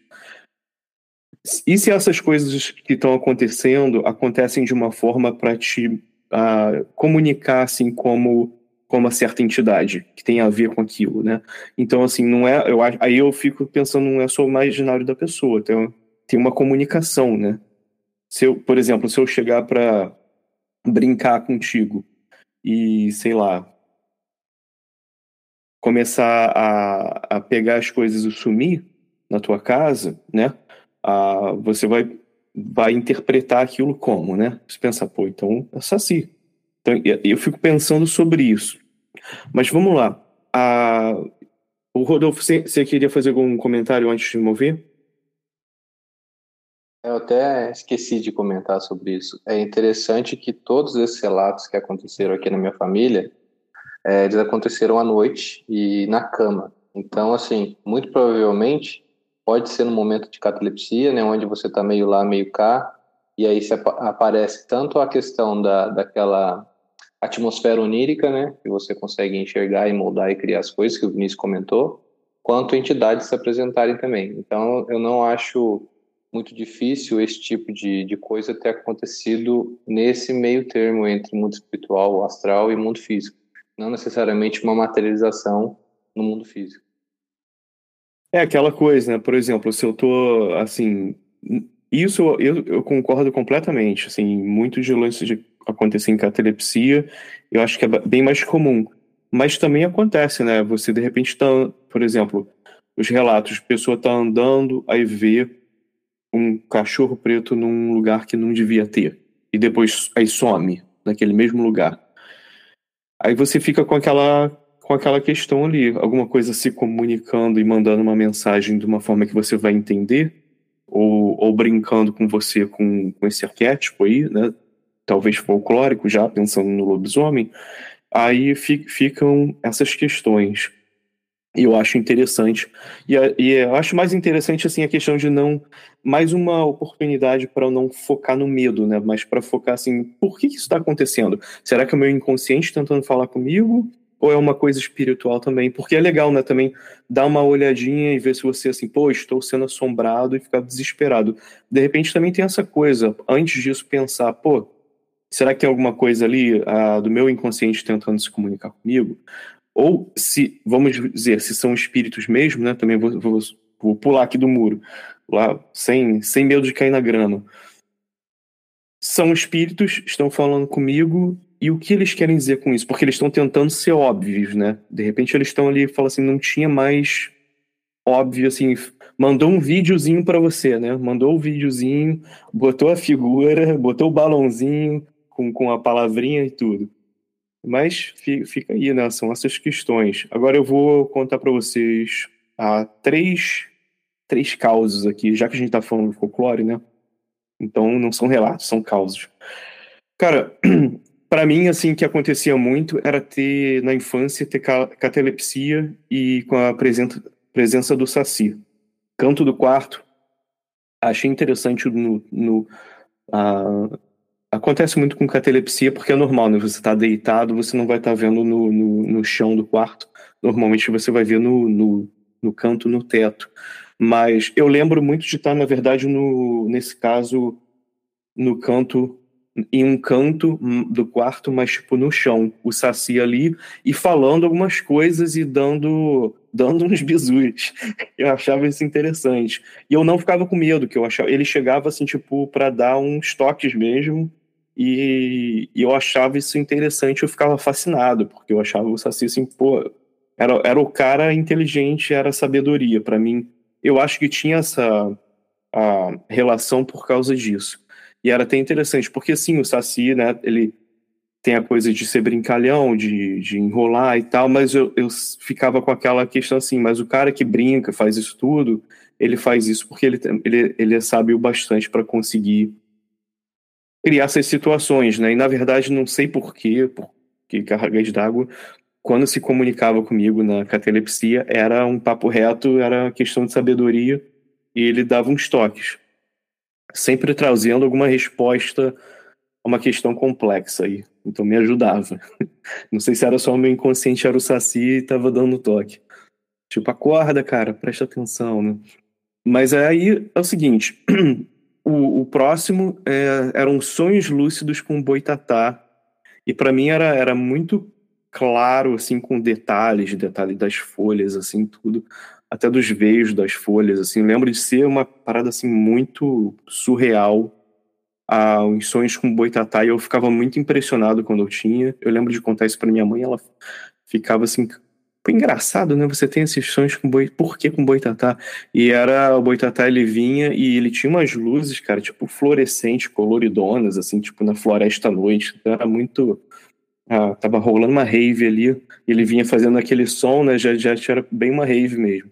E se essas coisas que estão acontecendo acontecem de uma forma para te uh, comunicar assim como como uma certa entidade que tem a ver com aquilo, né? Então assim não é, eu aí eu fico pensando não é só o imaginário da pessoa, então tem uma comunicação, né? Se eu, por exemplo, se eu chegar para brincar contigo e, sei lá, começar a, a pegar as coisas e sumir na tua casa, né? Ah, você vai, vai interpretar aquilo como, né? Você pensa, pô, então é saci. Então, eu fico pensando sobre isso. Mas vamos lá. Ah, o Rodolfo, você, você queria fazer algum comentário antes de mover? Até esqueci de comentar sobre isso. É interessante que todos esses relatos que aconteceram aqui na minha família, é, eles aconteceram à noite e na cama. Então, assim, muito provavelmente pode ser no momento de catalepsia, né, onde você está meio lá, meio cá, e aí ap aparece tanto a questão da, daquela atmosfera onírica, né, que você consegue enxergar e moldar e criar as coisas que o Vinícius comentou, quanto entidades se apresentarem também. Então, eu não acho muito difícil esse tipo de, de coisa ter acontecido nesse meio termo entre mundo espiritual, astral e mundo físico. Não necessariamente uma materialização no mundo físico. É aquela coisa, né? Por exemplo, se eu tô, assim... Isso eu, eu concordo completamente, assim, muito de lance de acontecer em catalepsia, eu acho que é bem mais comum. Mas também acontece, né? Você, de repente, tá, por exemplo, os relatos, a pessoa tá andando, aí vê um cachorro preto num lugar que não devia ter. E depois aí some naquele mesmo lugar. Aí você fica com aquela com aquela questão ali, alguma coisa se comunicando e mandando uma mensagem de uma forma que você vai entender, ou, ou brincando com você com, com esse arquétipo aí, né? Talvez folclórico, já pensando no lobisomem. Aí fi, ficam essas questões. Eu acho interessante. E, e eu acho mais interessante assim a questão de não mais uma oportunidade para não focar no medo, né? Mas para focar assim, por que, que isso está acontecendo? Será que é o meu inconsciente tentando falar comigo? Ou é uma coisa espiritual também? Porque é legal, né? Também dar uma olhadinha e ver se você assim, pô, estou sendo assombrado e ficar desesperado. De repente também tem essa coisa, antes disso pensar, pô, será que tem alguma coisa ali ah, do meu inconsciente tentando se comunicar comigo? Ou se, vamos dizer, se são espíritos mesmo, né? Também vou, vou, vou pular aqui do muro, lá, sem, sem medo de cair na grama. São espíritos, estão falando comigo, e o que eles querem dizer com isso? Porque eles estão tentando ser óbvios, né? De repente eles estão ali e falam assim, não tinha mais óbvio, assim, mandou um videozinho para você, né? Mandou o um videozinho, botou a figura, botou o balãozinho com, com a palavrinha e tudo. Mas fica aí, né? São essas questões. Agora eu vou contar para vocês ah, três, três causas aqui, já que a gente está falando de folclore, né? Então não são relatos, são causas. Cara, para mim, assim, que acontecia muito era ter, na infância, ter catalepsia e com a presença, presença do saci. Canto do quarto, achei interessante no, no a, Acontece muito com catalepsia porque é normal, né? Você está deitado, você não vai estar tá vendo no, no, no, chão do quarto. Normalmente você vai ver no, no, no, canto, no teto. Mas eu lembro muito de estar, na verdade, no, nesse caso, no canto, em um canto do quarto, mas tipo no chão, o Saci ali, e falando algumas coisas e dando dando uns bisus. Eu achava isso interessante. E eu não ficava com medo, que eu achava. Ele chegava assim, tipo, para dar uns toques mesmo e, e, eu achava isso interessante, eu ficava fascinado, porque eu achava o Saci assim, pô, era, era o cara inteligente, era sabedoria. para mim, eu acho que tinha essa a relação por causa disso. E era até interessante, porque assim, o Saci, né, ele tem a coisa de ser brincalhão, de, de enrolar e tal, mas eu, eu ficava com aquela questão assim, mas o cara que brinca, faz isso tudo, ele faz isso porque ele, ele, ele é sábio bastante para conseguir criar essas situações, né? E na verdade não sei porquê, porque cargas d'água, quando se comunicava comigo na catalepsia, era um papo reto, era questão de sabedoria, e ele dava uns toques, sempre trazendo alguma resposta a uma questão complexa aí. Então me ajudava. Não sei se era só o meu inconsciente, era o saci e tava dando toque. Tipo, acorda, cara, presta atenção, né? Mas aí é o seguinte, o, o próximo é, eram sonhos lúcidos com boitatá. E para mim era, era muito claro, assim, com detalhes, detalhes das folhas, assim, tudo. Até dos veios das folhas, assim. lembro de ser uma parada, assim, muito surreal. Ah, os sonhos com boitatá. E eu ficava muito impressionado quando eu tinha. Eu lembro de contar isso para minha mãe. Ela ficava assim, foi engraçado, né? Você tem esses sonhos com boi. Por que com boitatá? E era o boitatá, ele vinha e ele tinha umas luzes, cara, tipo fluorescentes, coloridonas, assim, tipo na floresta à noite. Então era muito. Ah, tava rolando uma rave ali. Ele vinha fazendo aquele som, né? Já, já era bem uma rave mesmo.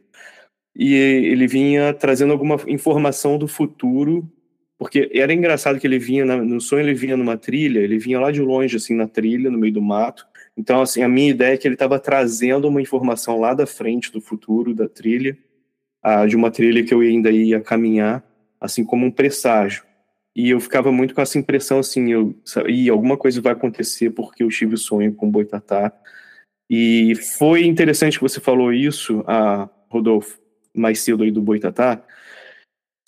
E ele vinha trazendo alguma informação do futuro porque era engraçado que ele vinha na, no sonho ele vinha numa trilha ele vinha lá de longe assim na trilha no meio do mato então, assim, a minha ideia é que ele estava trazendo uma informação lá da frente do futuro da trilha, ah, de uma trilha que eu ainda ia caminhar, assim como um presságio. E eu ficava muito com essa impressão, assim, eu, e alguma coisa vai acontecer porque eu tive o sonho com o Boitatá. E foi interessante que você falou isso, a Rodolfo, mais cedo aí do Boitatá,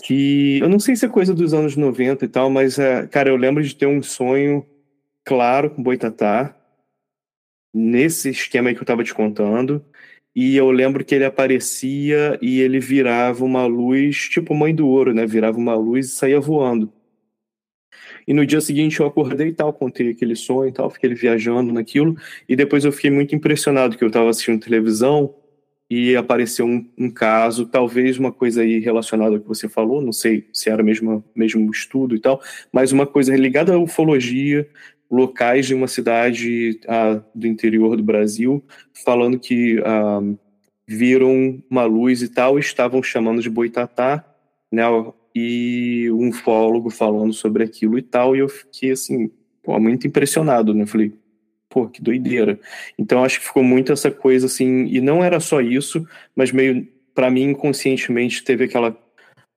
que eu não sei se é coisa dos anos 90 e tal, mas, é, cara, eu lembro de ter um sonho claro com Boitatá, nesse esquema que eu estava te contando. E eu lembro que ele aparecia e ele virava uma luz, tipo mãe do ouro, né? Virava uma luz e saía voando. E no dia seguinte eu acordei e tal, contei aquele sonho e tal, fiquei viajando naquilo. E depois eu fiquei muito impressionado que eu estava assistindo televisão e apareceu um, um, caso, talvez uma coisa aí relacionada ao que você falou, não sei se era mesmo mesmo estudo e tal, mas uma coisa ligada à ufologia, locais de uma cidade ah, do interior do Brasil falando que ah, viram uma luz e tal, e estavam chamando de boitatá, né? E um ufólogo falando sobre aquilo e tal, e eu fiquei assim, pô, muito impressionado, né? Falei, pô, que doideira. Então acho que ficou muito essa coisa assim, e não era só isso, mas meio para mim inconscientemente teve aquela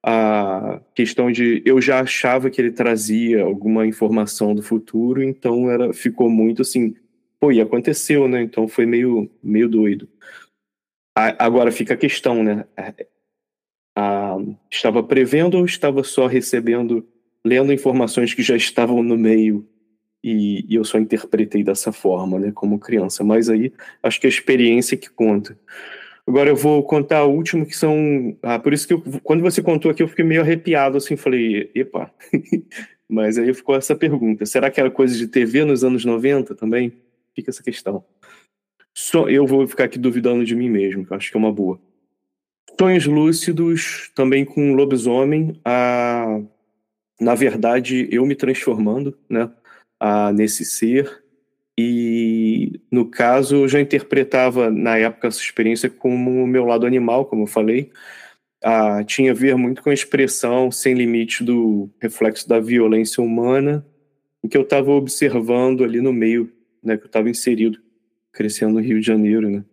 a questão de eu já achava que ele trazia alguma informação do futuro, então era ficou muito assim, pô, e aconteceu, né? Então foi meio meio doido. A, agora fica a questão, né? A, estava prevendo ou estava só recebendo, lendo informações que já estavam no meio e, e eu só interpretei dessa forma, né? Como criança. Mas aí acho que é a experiência que conta. Agora eu vou contar o último, que são. Ah, por isso que eu, quando você contou aqui, eu fiquei meio arrepiado, assim, falei, epa. Mas aí ficou essa pergunta: será que era coisa de TV nos anos 90 também? Fica essa questão. So, eu vou ficar aqui duvidando de mim mesmo, que eu acho que é uma boa. Sonhos lúcidos, também com lobisomem, a, na verdade, eu me transformando né, a, nesse ser E no caso, eu já interpretava na época essa experiência como o meu lado animal, como eu falei. Ah, tinha a ver muito com a expressão sem limite do reflexo da violência humana, em que eu estava observando ali no meio, né, que eu estava inserido, crescendo no Rio de Janeiro, né?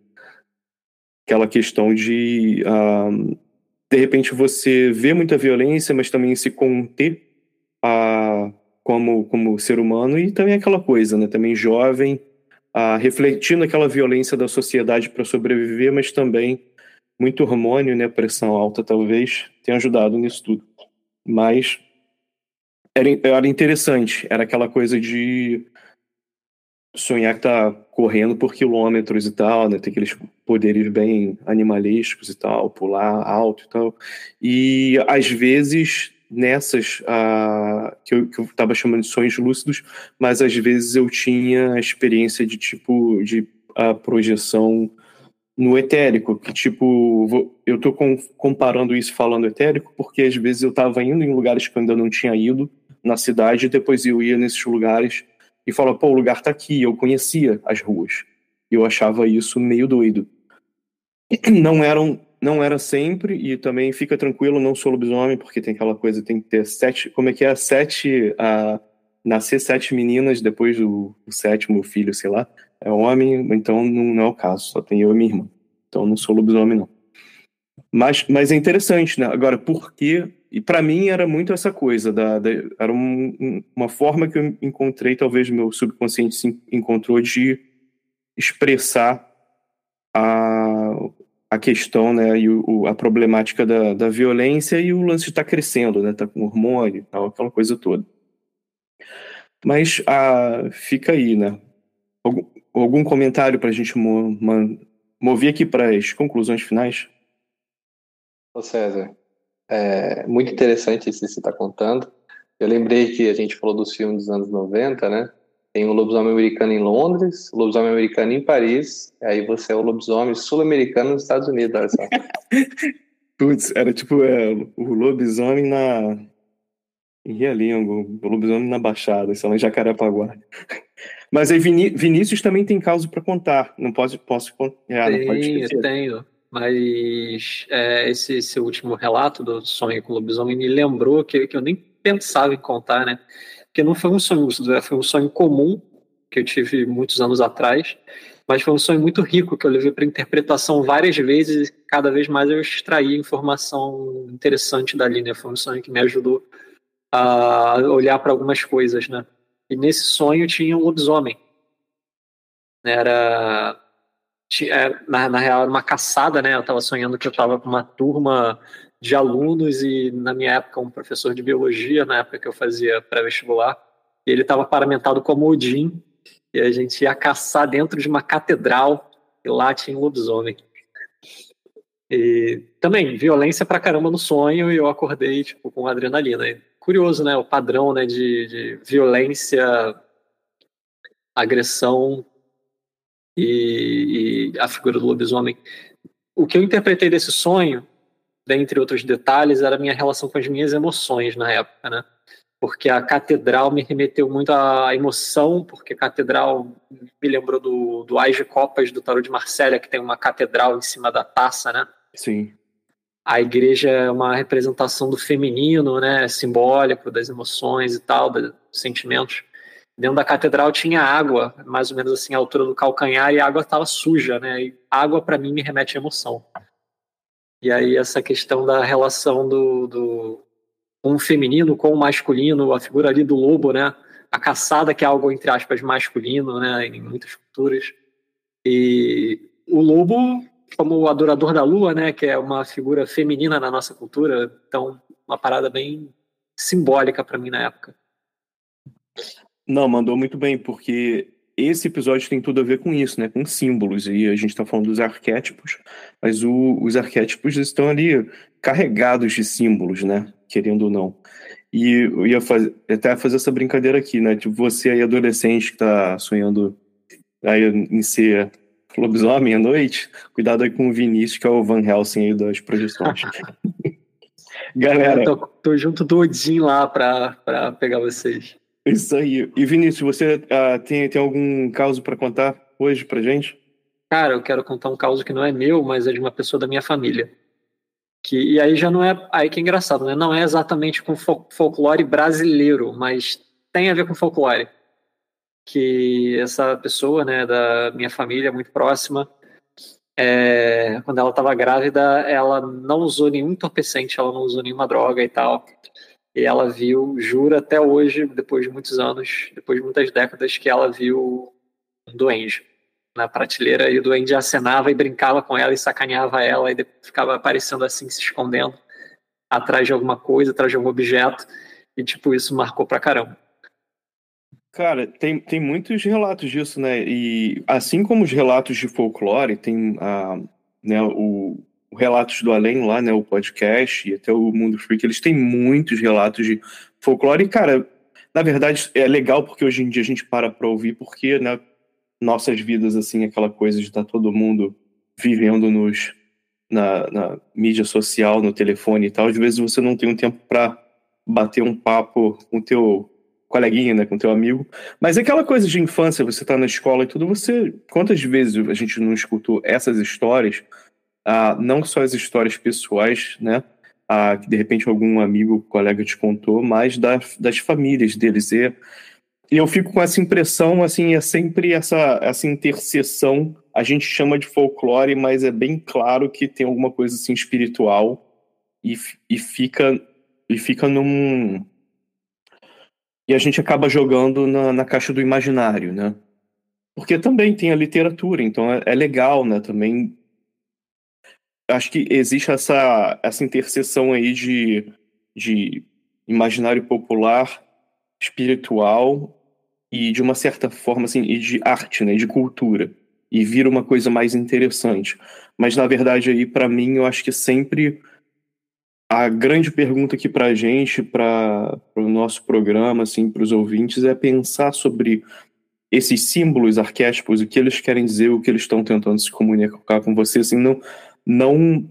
Aquela questão de ah, de repente você vê muita violência, mas também se conter a, como, como ser humano e também aquela coisa, né? Também jovem, a, refletindo aquela violência da sociedade para sobreviver, mas também muito hormônio, né? Pressão alta talvez tenha ajudado nisso tudo. Mas era, era interessante, era aquela coisa de sonhar que tá correndo por quilômetros e tal, né? Tem aqueles poderes bem animalísticos e tal, pular alto e tal. E às vezes nessas uh, que, eu, que chamando de sonhos lúcidos, mas às vezes eu tinha a experiência de tipo de a projeção no etérico, que tipo, eu tô com, comparando isso falando etérico, porque às vezes eu tava indo em lugares que eu ainda não tinha ido na cidade, e depois eu ia nesses lugares e falava, pô, o lugar tá aqui, eu conhecia as ruas. Eu achava isso meio doido. Não eram não era sempre, e também fica tranquilo, não sou lobisomem, porque tem aquela coisa, tem que ter sete, como é que é, sete, a, nascer sete meninas depois do, sétimo filho, sei lá, é homem, então não, não, é o caso, só tem eu e minha irmã. Então não sou lobisomem, não. Mas, mas é interessante, né? Agora, por quê? E para mim era muito essa coisa, da, da era um, uma forma que eu encontrei, talvez meu subconsciente se encontrou de expressar a, a questão, né, e o, a problemática da, da violência e o lance está crescendo, né, tá com hormônio e tal, aquela coisa toda. Mas ah, fica aí, né? Algum, algum comentário para a gente mo, mover aqui para as conclusões finais? Ô César, é muito interessante isso que você está contando. Eu lembrei que a gente falou dos filmes dos anos 90, né? Tem o lobisomem americano em Londres, o lobisomem americano em Paris, aí você é o lobisomem sul-americano nos Estados Unidos, olha só. Putz, era tipo é, o lobisomem na. Em Realengo, o lobisomem na Baixada, sei lá, em Jacarepaguá. Mas aí Vinícius também tem caso para contar. Não posso, posso é, não pode tenho. Mas é, esse, esse último relato do sonho com o lobisomem me lembrou que, que eu nem pensava em contar, né? Porque não foi um sonho lúcido, foi um sonho comum que eu tive muitos anos atrás, mas foi um sonho muito rico que eu levei para interpretação várias vezes e cada vez mais eu extraí informação interessante dali, né? Foi um sonho que me ajudou a olhar para algumas coisas, né? E nesse sonho tinha um lobisomem. Era é, na, na real era uma caçada, né? Eu estava sonhando que eu estava com uma turma de alunos e na minha época um professor de biologia, na época que eu fazia pré-vestibular, ele estava paramentado como Odin e a gente ia caçar dentro de uma catedral e lá tinha um lobisomem. E também, violência pra caramba no sonho e eu acordei, tipo, com adrenalina. E, curioso, né? O padrão né, de, de violência, agressão e, e a figura do lobisomem. O que eu interpretei desse sonho dentre outros detalhes, era a minha relação com as minhas emoções na época, né? Porque a catedral me remeteu muito à emoção, porque a catedral me lembrou do, do Ais de Copas do Tarot de Marsella, que tem uma catedral em cima da taça, né? Sim. A igreja é uma representação do feminino, né? Simbólico, das emoções e tal, dos sentimentos. Dentro da catedral tinha água, mais ou menos assim, a altura do calcanhar, e a água estava suja, né? E água, para mim, me remete à emoção. E aí essa questão da relação do, do um feminino com o masculino, a figura ali do lobo, né? A caçada que é algo entre aspas masculino, né? Em muitas culturas. E o lobo como o adorador da lua, né? Que é uma figura feminina na nossa cultura. Então uma parada bem simbólica para mim na época. Não, mandou muito bem, porque esse episódio tem tudo a ver com isso, né? Com símbolos. E a gente está falando dos arquétipos, mas o, os arquétipos estão ali carregados de símbolos, né? Querendo ou não. E eu ia fazer, até fazer essa brincadeira aqui, né? Tipo, você aí, adolescente, que está sonhando aí em ser lobisomem à noite, cuidado aí com o Vinícius, que é o Van Helsing aí das projeções. Galera. Eu tô, tô junto do Odin lá para pegar vocês. Isso aí. E Vinícius, você uh, tem, tem algum caso para contar hoje pra gente? Cara, eu quero contar um caso que não é meu, mas é de uma pessoa da minha família. Que, e aí já não é. Aí que é engraçado, né? Não é exatamente com folclore brasileiro, mas tem a ver com folclore. Que essa pessoa, né, da minha família muito próxima, é, quando ela estava grávida, ela não usou nenhum entorpecente, ela não usou nenhuma droga e tal. E ela viu, jura até hoje, depois de muitos anos, depois de muitas décadas, que ela viu um duende na prateleira e o duende acenava e brincava com ela e sacaneava ela e ficava aparecendo assim, se escondendo atrás de alguma coisa, atrás de algum objeto. E, tipo, isso marcou pra caramba. Cara, tem, tem muitos relatos disso, né? E assim como os relatos de folclore, tem né, o, o Relatos do Além lá, né? O podcast e até o Mundo Freak, eles têm muitos relatos de folclore. E, cara, na verdade, é legal porque hoje em dia a gente para pra ouvir, porque, né? Nossas vidas, assim, aquela coisa de estar tá todo mundo vivendo nos, na, na mídia social, no telefone e tal. Às vezes você não tem um tempo para bater um papo com o teu coleguinha, né, com teu amigo. Mas é aquela coisa de infância, você tá na escola e tudo, você. Quantas vezes a gente não escutou essas histórias? Ah, não só as histórias pessoais, né? Ah, que de repente algum amigo, colega te contou, mas das, das famílias deles. E eu fico com essa impressão, assim, é sempre essa, essa interseção. A gente chama de folclore, mas é bem claro que tem alguma coisa assim espiritual e, e fica e fica num e a gente acaba jogando na, na caixa do imaginário, né? Porque também tem a literatura, então é, é legal, né? Também acho que existe essa, essa interseção aí de, de imaginário popular, espiritual e de uma certa forma assim, e de arte, né, de cultura, e vira uma coisa mais interessante. Mas na verdade aí para mim eu acho que sempre a grande pergunta aqui para a gente, para o nosso programa, assim, para os ouvintes, é pensar sobre esses símbolos, arquétipos, o que eles querem dizer, o que eles estão tentando se comunicar com você, assim, não, não,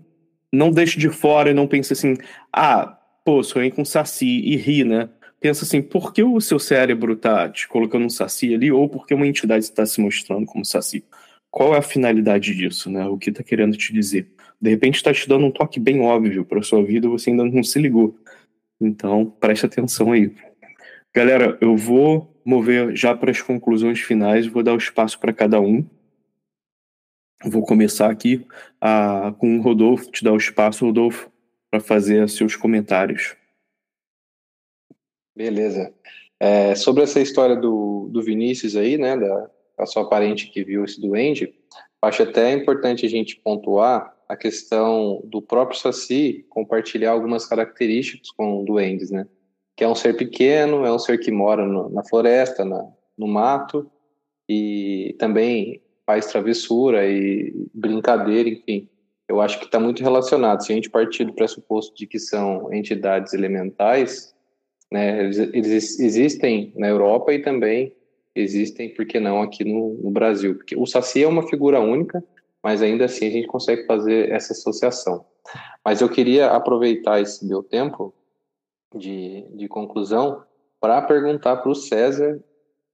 não deixe de fora e não pense assim, ah, pô, sonhei com saci e ri, né? Pensa assim, por que o seu cérebro tá te colocando um saci ali ou por que uma entidade está se mostrando como saci? Qual é a finalidade disso, né? O que está querendo te dizer? De repente está te dando um toque bem óbvio para sua vida, você ainda não se ligou. Então, preste atenção aí. Galera, eu vou mover já para as conclusões finais, vou dar o espaço para cada um. Vou começar aqui a, com o Rodolfo, te dar o espaço, Rodolfo, para fazer seus comentários. Beleza. É, sobre essa história do, do Vinícius aí, né, da, da sua parente que viu esse duende, acho até importante a gente pontuar a questão do próprio Saci compartilhar algumas características com duendes, né? Que é um ser pequeno, é um ser que mora no, na floresta, na, no mato, e também faz travessura e brincadeira, enfim. Eu acho que está muito relacionado. Se a gente partir do pressuposto de que são entidades elementais, né, eles, existem na Europa e também existem, por que não, aqui no, no Brasil. Porque o Saci é uma figura única, mas ainda assim a gente consegue fazer essa associação. Mas eu queria aproveitar esse meu tempo de, de conclusão para perguntar para o César,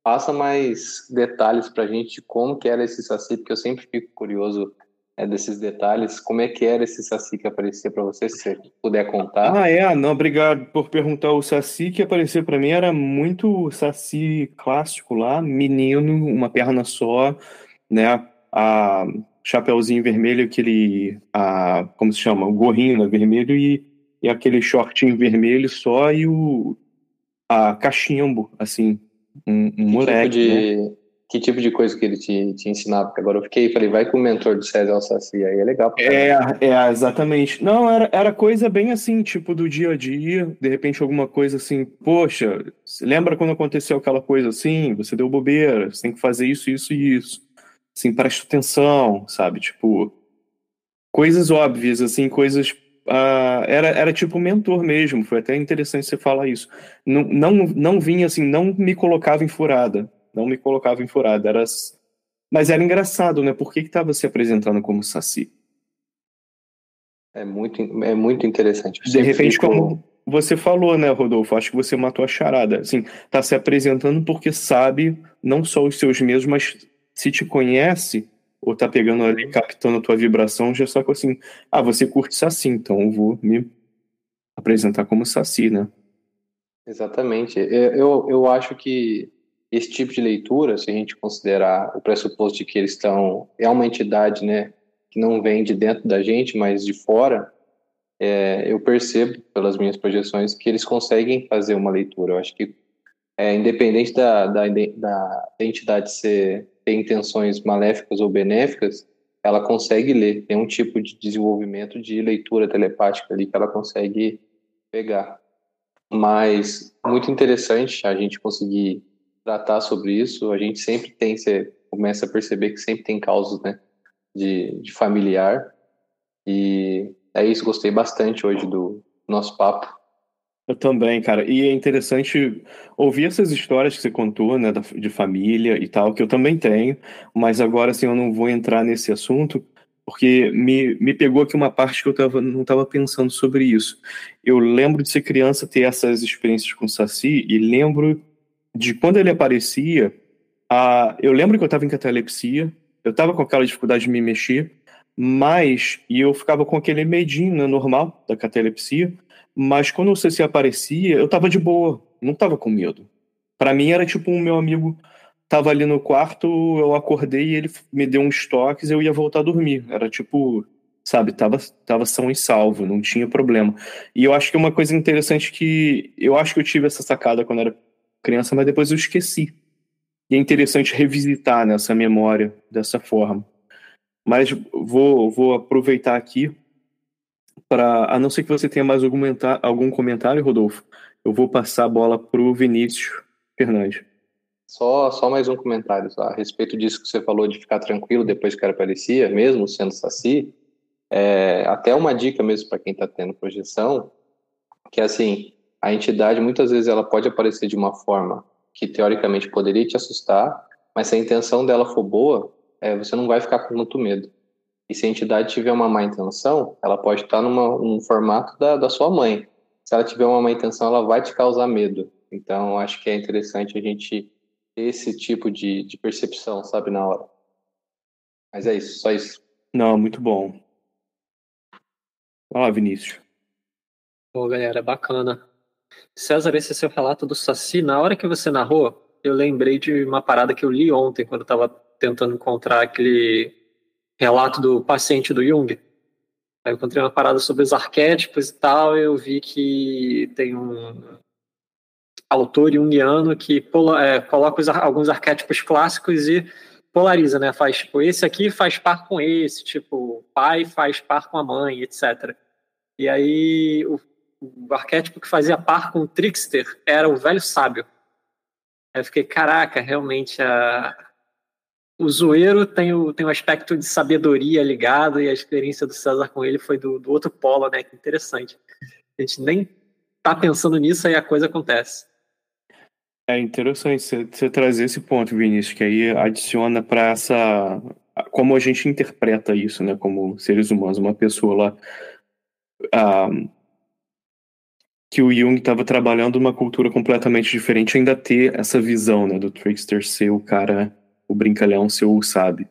passa mais detalhes para a gente de como que era esse saci, porque eu sempre fico curioso é, desses detalhes, como é que era esse saci que aparecia para você, se você puder contar. Ah, é? Não, obrigado por perguntar. O saci que apareceu para mim era muito saci clássico lá, menino, uma perna só, né? A chapéuzinho vermelho, aquele, a, como se chama, o gorrinho né, vermelho e, e aquele shortinho vermelho só e o a cachimbo, assim, um, um que moleque. Tipo de, né? Que tipo de coisa que ele te, te ensinava? Porque agora eu fiquei falei, vai com o mentor do César Alsaci, aí é legal. É, é, exatamente. Não, era, era coisa bem assim, tipo do dia a dia, de repente alguma coisa assim, poxa, lembra quando aconteceu aquela coisa assim? Você deu bobeira, você tem que fazer isso, isso e isso assim, presta atenção, sabe? Tipo, coisas óbvias, assim, coisas. Uh, era, era tipo mentor mesmo, foi até interessante você falar isso. Não, não, não vinha assim, não me colocava em furada. Não me colocava em furada. Era, mas era engraçado, né? Por que estava se apresentando como Saci? É muito, é muito interessante. de repente, fico... como, você falou, né, Rodolfo? Acho que você matou a charada. Assim, tá se apresentando porque sabe não só os seus medos, mas se te conhece ou tá pegando ali, captando a tua vibração, já só que assim, ah, você curte Saci, então eu vou me apresentar como Saci, né? Exatamente. Eu, eu acho que esse tipo de leitura, se a gente considerar o pressuposto de que eles estão, é uma entidade, né, que não vem de dentro da gente, mas de fora, é, eu percebo pelas minhas projeções que eles conseguem fazer uma leitura. Eu acho que, é, independente da, da, da entidade ser, ter intenções maléficas ou benéficas, ela consegue ler. Tem um tipo de desenvolvimento de leitura telepática ali que ela consegue pegar. Mas muito interessante a gente conseguir tratar sobre isso. A gente sempre tem, você começa a perceber que sempre tem causas, né, de, de familiar. E é isso, gostei bastante hoje do nosso papo. Eu também, cara. E é interessante ouvir essas histórias que você contou, né, de família e tal, que eu também tenho, mas agora, assim, eu não vou entrar nesse assunto, porque me, me pegou aqui uma parte que eu tava, não estava pensando sobre isso. Eu lembro de ser criança, ter essas experiências com o Saci, e lembro de quando ele aparecia, a, eu lembro que eu estava em catalepsia, eu estava com aquela dificuldade de me mexer, mas, e eu ficava com aquele medinho né, normal da catalepsia, mas quando o CC aparecia, eu tava de boa, não tava com medo. Para mim era tipo um meu amigo tava ali no quarto, eu acordei e ele me deu uns toques eu ia voltar a dormir. Era tipo, sabe, tava, tava são e salvo, não tinha problema. E eu acho que uma coisa interessante que eu acho que eu tive essa sacada quando era criança, mas depois eu esqueci. E é interessante revisitar nessa memória dessa forma. Mas vou, vou aproveitar aqui para, a não ser que você tenha mais algum, algum comentário, Rodolfo, eu vou passar a bola para o Vinícius Fernandes. Só, só mais um comentário a respeito disso que você falou de ficar tranquilo depois que aparecia, mesmo sendo saci. É, até uma dica mesmo para quem está tendo projeção, que assim, a entidade muitas vezes ela pode aparecer de uma forma que teoricamente poderia te assustar, mas se a intenção dela for boa, é, você não vai ficar com muito medo. E se a entidade tiver uma má intenção, ela pode estar numa, num formato da, da sua mãe. Se ela tiver uma má intenção, ela vai te causar medo. Então, acho que é interessante a gente ter esse tipo de, de percepção, sabe, na hora. Mas é isso, só isso. Não, muito bom. Olá, Vinícius. Pô, galera, bacana. César, esse é seu relato do Saci. Na hora que você narrou, eu lembrei de uma parada que eu li ontem, quando eu estava tentando encontrar aquele relato do paciente do Jung. Aí eu encontrei uma parada sobre os arquétipos e tal, e eu vi que tem um autor junguiano que pola, é, coloca os, alguns arquétipos clássicos e polariza, né? Faz tipo, esse aqui faz par com esse, tipo, pai faz par com a mãe, etc. E aí o, o arquétipo que fazia par com o trickster era o velho sábio. Aí eu fiquei, caraca, realmente a, o zoeiro tem o, tem o aspecto de sabedoria ligado e a experiência do César com ele foi do, do outro polo, né? Que interessante. A gente nem tá pensando nisso aí a coisa acontece. É interessante você, trazer esse ponto, Vinícius, que aí adiciona para essa. Como a gente interpreta isso, né? Como seres humanos, uma pessoa lá. Que o Jung estava trabalhando uma cultura completamente diferente, ainda ter essa visão, né? Do trickster ser o cara o brincalhão seu sabe.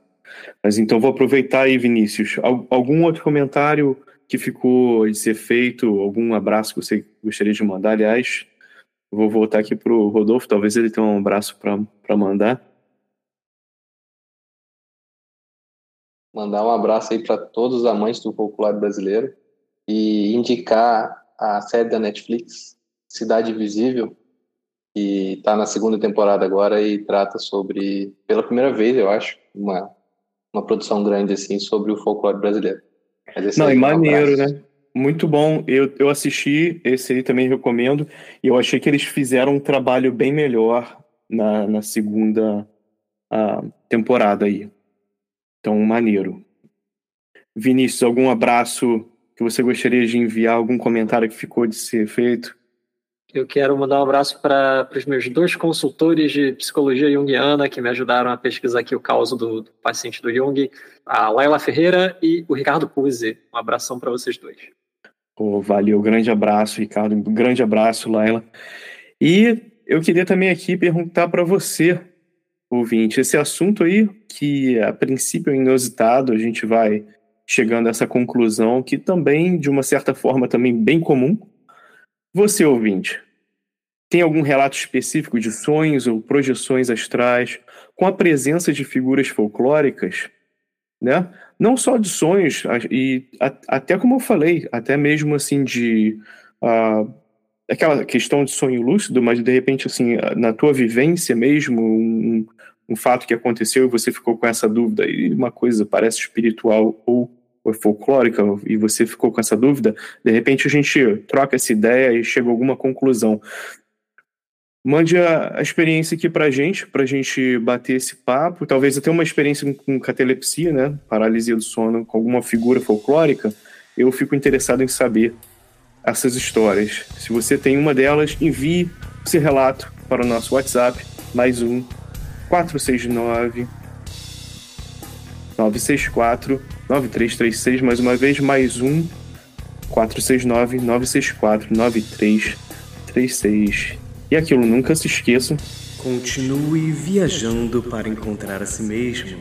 Mas então vou aproveitar aí, Vinícius. Algum outro comentário que ficou de ser feito? Algum abraço que você gostaria de mandar? Aliás, vou voltar aqui para o Rodolfo, talvez ele tenha um abraço para mandar. Mandar um abraço aí para todos os amantes do folclore brasileiro e indicar a série da Netflix, Cidade Visível, que está na segunda temporada agora e trata sobre, pela primeira vez, eu acho, uma, uma produção grande assim sobre o folclore brasileiro. Não, e maneiro, né? Muito bom. Eu, eu assisti, esse aí também recomendo, e eu achei que eles fizeram um trabalho bem melhor na, na segunda uh, temporada aí. Então, maneiro. Vinícius, algum abraço que você gostaria de enviar, algum comentário que ficou de ser feito? Eu quero mandar um abraço para os meus dois consultores de psicologia junguiana que me ajudaram a pesquisar aqui o caso do, do paciente do Jung, a Laila Ferreira e o Ricardo Puzzi. Um abração para vocês dois. Oh, valeu, grande abraço, Ricardo, grande abraço, Laila. E eu queria também aqui perguntar para você, ouvinte, esse assunto aí, que a princípio é inusitado, a gente vai chegando a essa conclusão, que também, de uma certa forma, também bem comum. Você, ouvinte, tem algum relato específico de sonhos ou projeções astrais com a presença de figuras folclóricas? Né? Não só de sonhos, e até como eu falei, até mesmo assim de uh, aquela questão de sonho lúcido, mas de repente, assim, na tua vivência mesmo, um, um fato que aconteceu e você ficou com essa dúvida, e uma coisa parece espiritual ou, ou folclórica, e você ficou com essa dúvida, de repente a gente troca essa ideia e chega a alguma conclusão. Mande a, a experiência aqui pra gente, pra gente bater esse papo. Talvez até uma experiência com catalepsia, né? Paralisia do sono com alguma figura folclórica. Eu fico interessado em saber essas histórias. Se você tem uma delas, envie esse relato para o nosso WhatsApp, mais um 469 964 9336, mais uma vez, mais um 469 964 9336. E aquilo nunca se esqueça. Continue viajando para encontrar a si mesmo.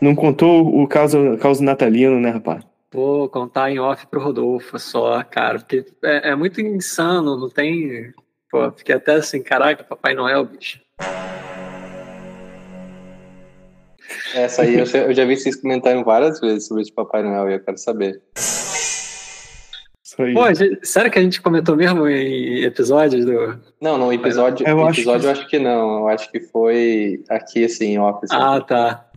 Não contou o caso, caso natalino, né, rapaz? Vou contar em off pro Rodolfo só, cara, porque é, é muito insano, não tem. Pô, fiquei até assim, caraca, Papai Noel, bicho. Essa aí eu, eu já vi vocês comentarem várias vezes sobre esse Papai Noel e eu quero saber. Pô, sério que a gente comentou mesmo em episódios do. Não, no episódio. Eu, episódio acho que... eu acho que não. Eu acho que foi aqui assim, off. Assim. Ah, tá.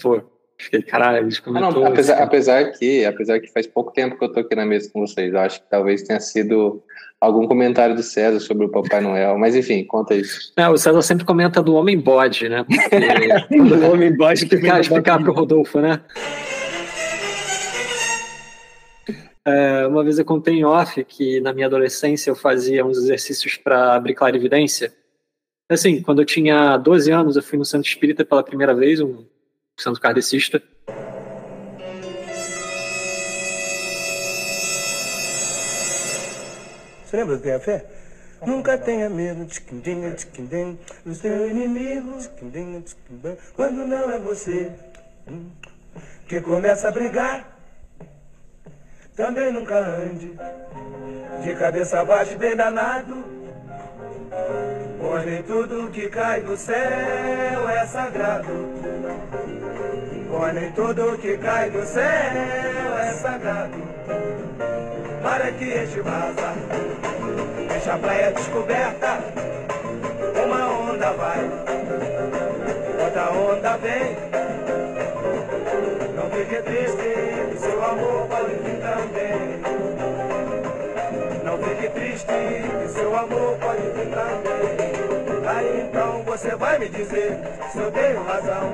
Pô, fiquei, caralho, a gente comentou. Ah, não, apesar, assim. apesar, que, apesar que faz pouco tempo que eu tô aqui na mesa com vocês, eu acho que talvez tenha sido algum comentário do César sobre o Papai Noel, mas enfim, conta isso. É, o César sempre comenta do homem bode, né? do homem bode explicar, explicar pro Rodolfo, né? É, uma vez eu contei em off que na minha adolescência eu fazia uns exercícios para abrir clarividência. Assim, quando eu tinha 12 anos, eu fui no Centro Espírita pela primeira vez, um santo kardecista. Você lembra do Tenha Fé? Nunca tenha medo de do seu inimigo, quando não é você que começa a brigar. Também nunca ande de cabeça baixa bem danado. Pois nem tudo que cai do céu é sagrado. Pois nem tudo que cai do céu é sagrado. Para que este vaza, deixa a praia descoberta. Uma onda vai, outra onda vem. Não fique triste, seu amor pode vir também. Não fique triste, seu amor pode vir também. Então você vai me dizer se eu tenho razão,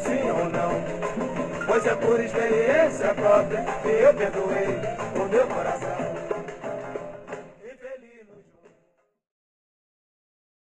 sim ou não. Pois é por experiência própria que eu perdoei o meu coração.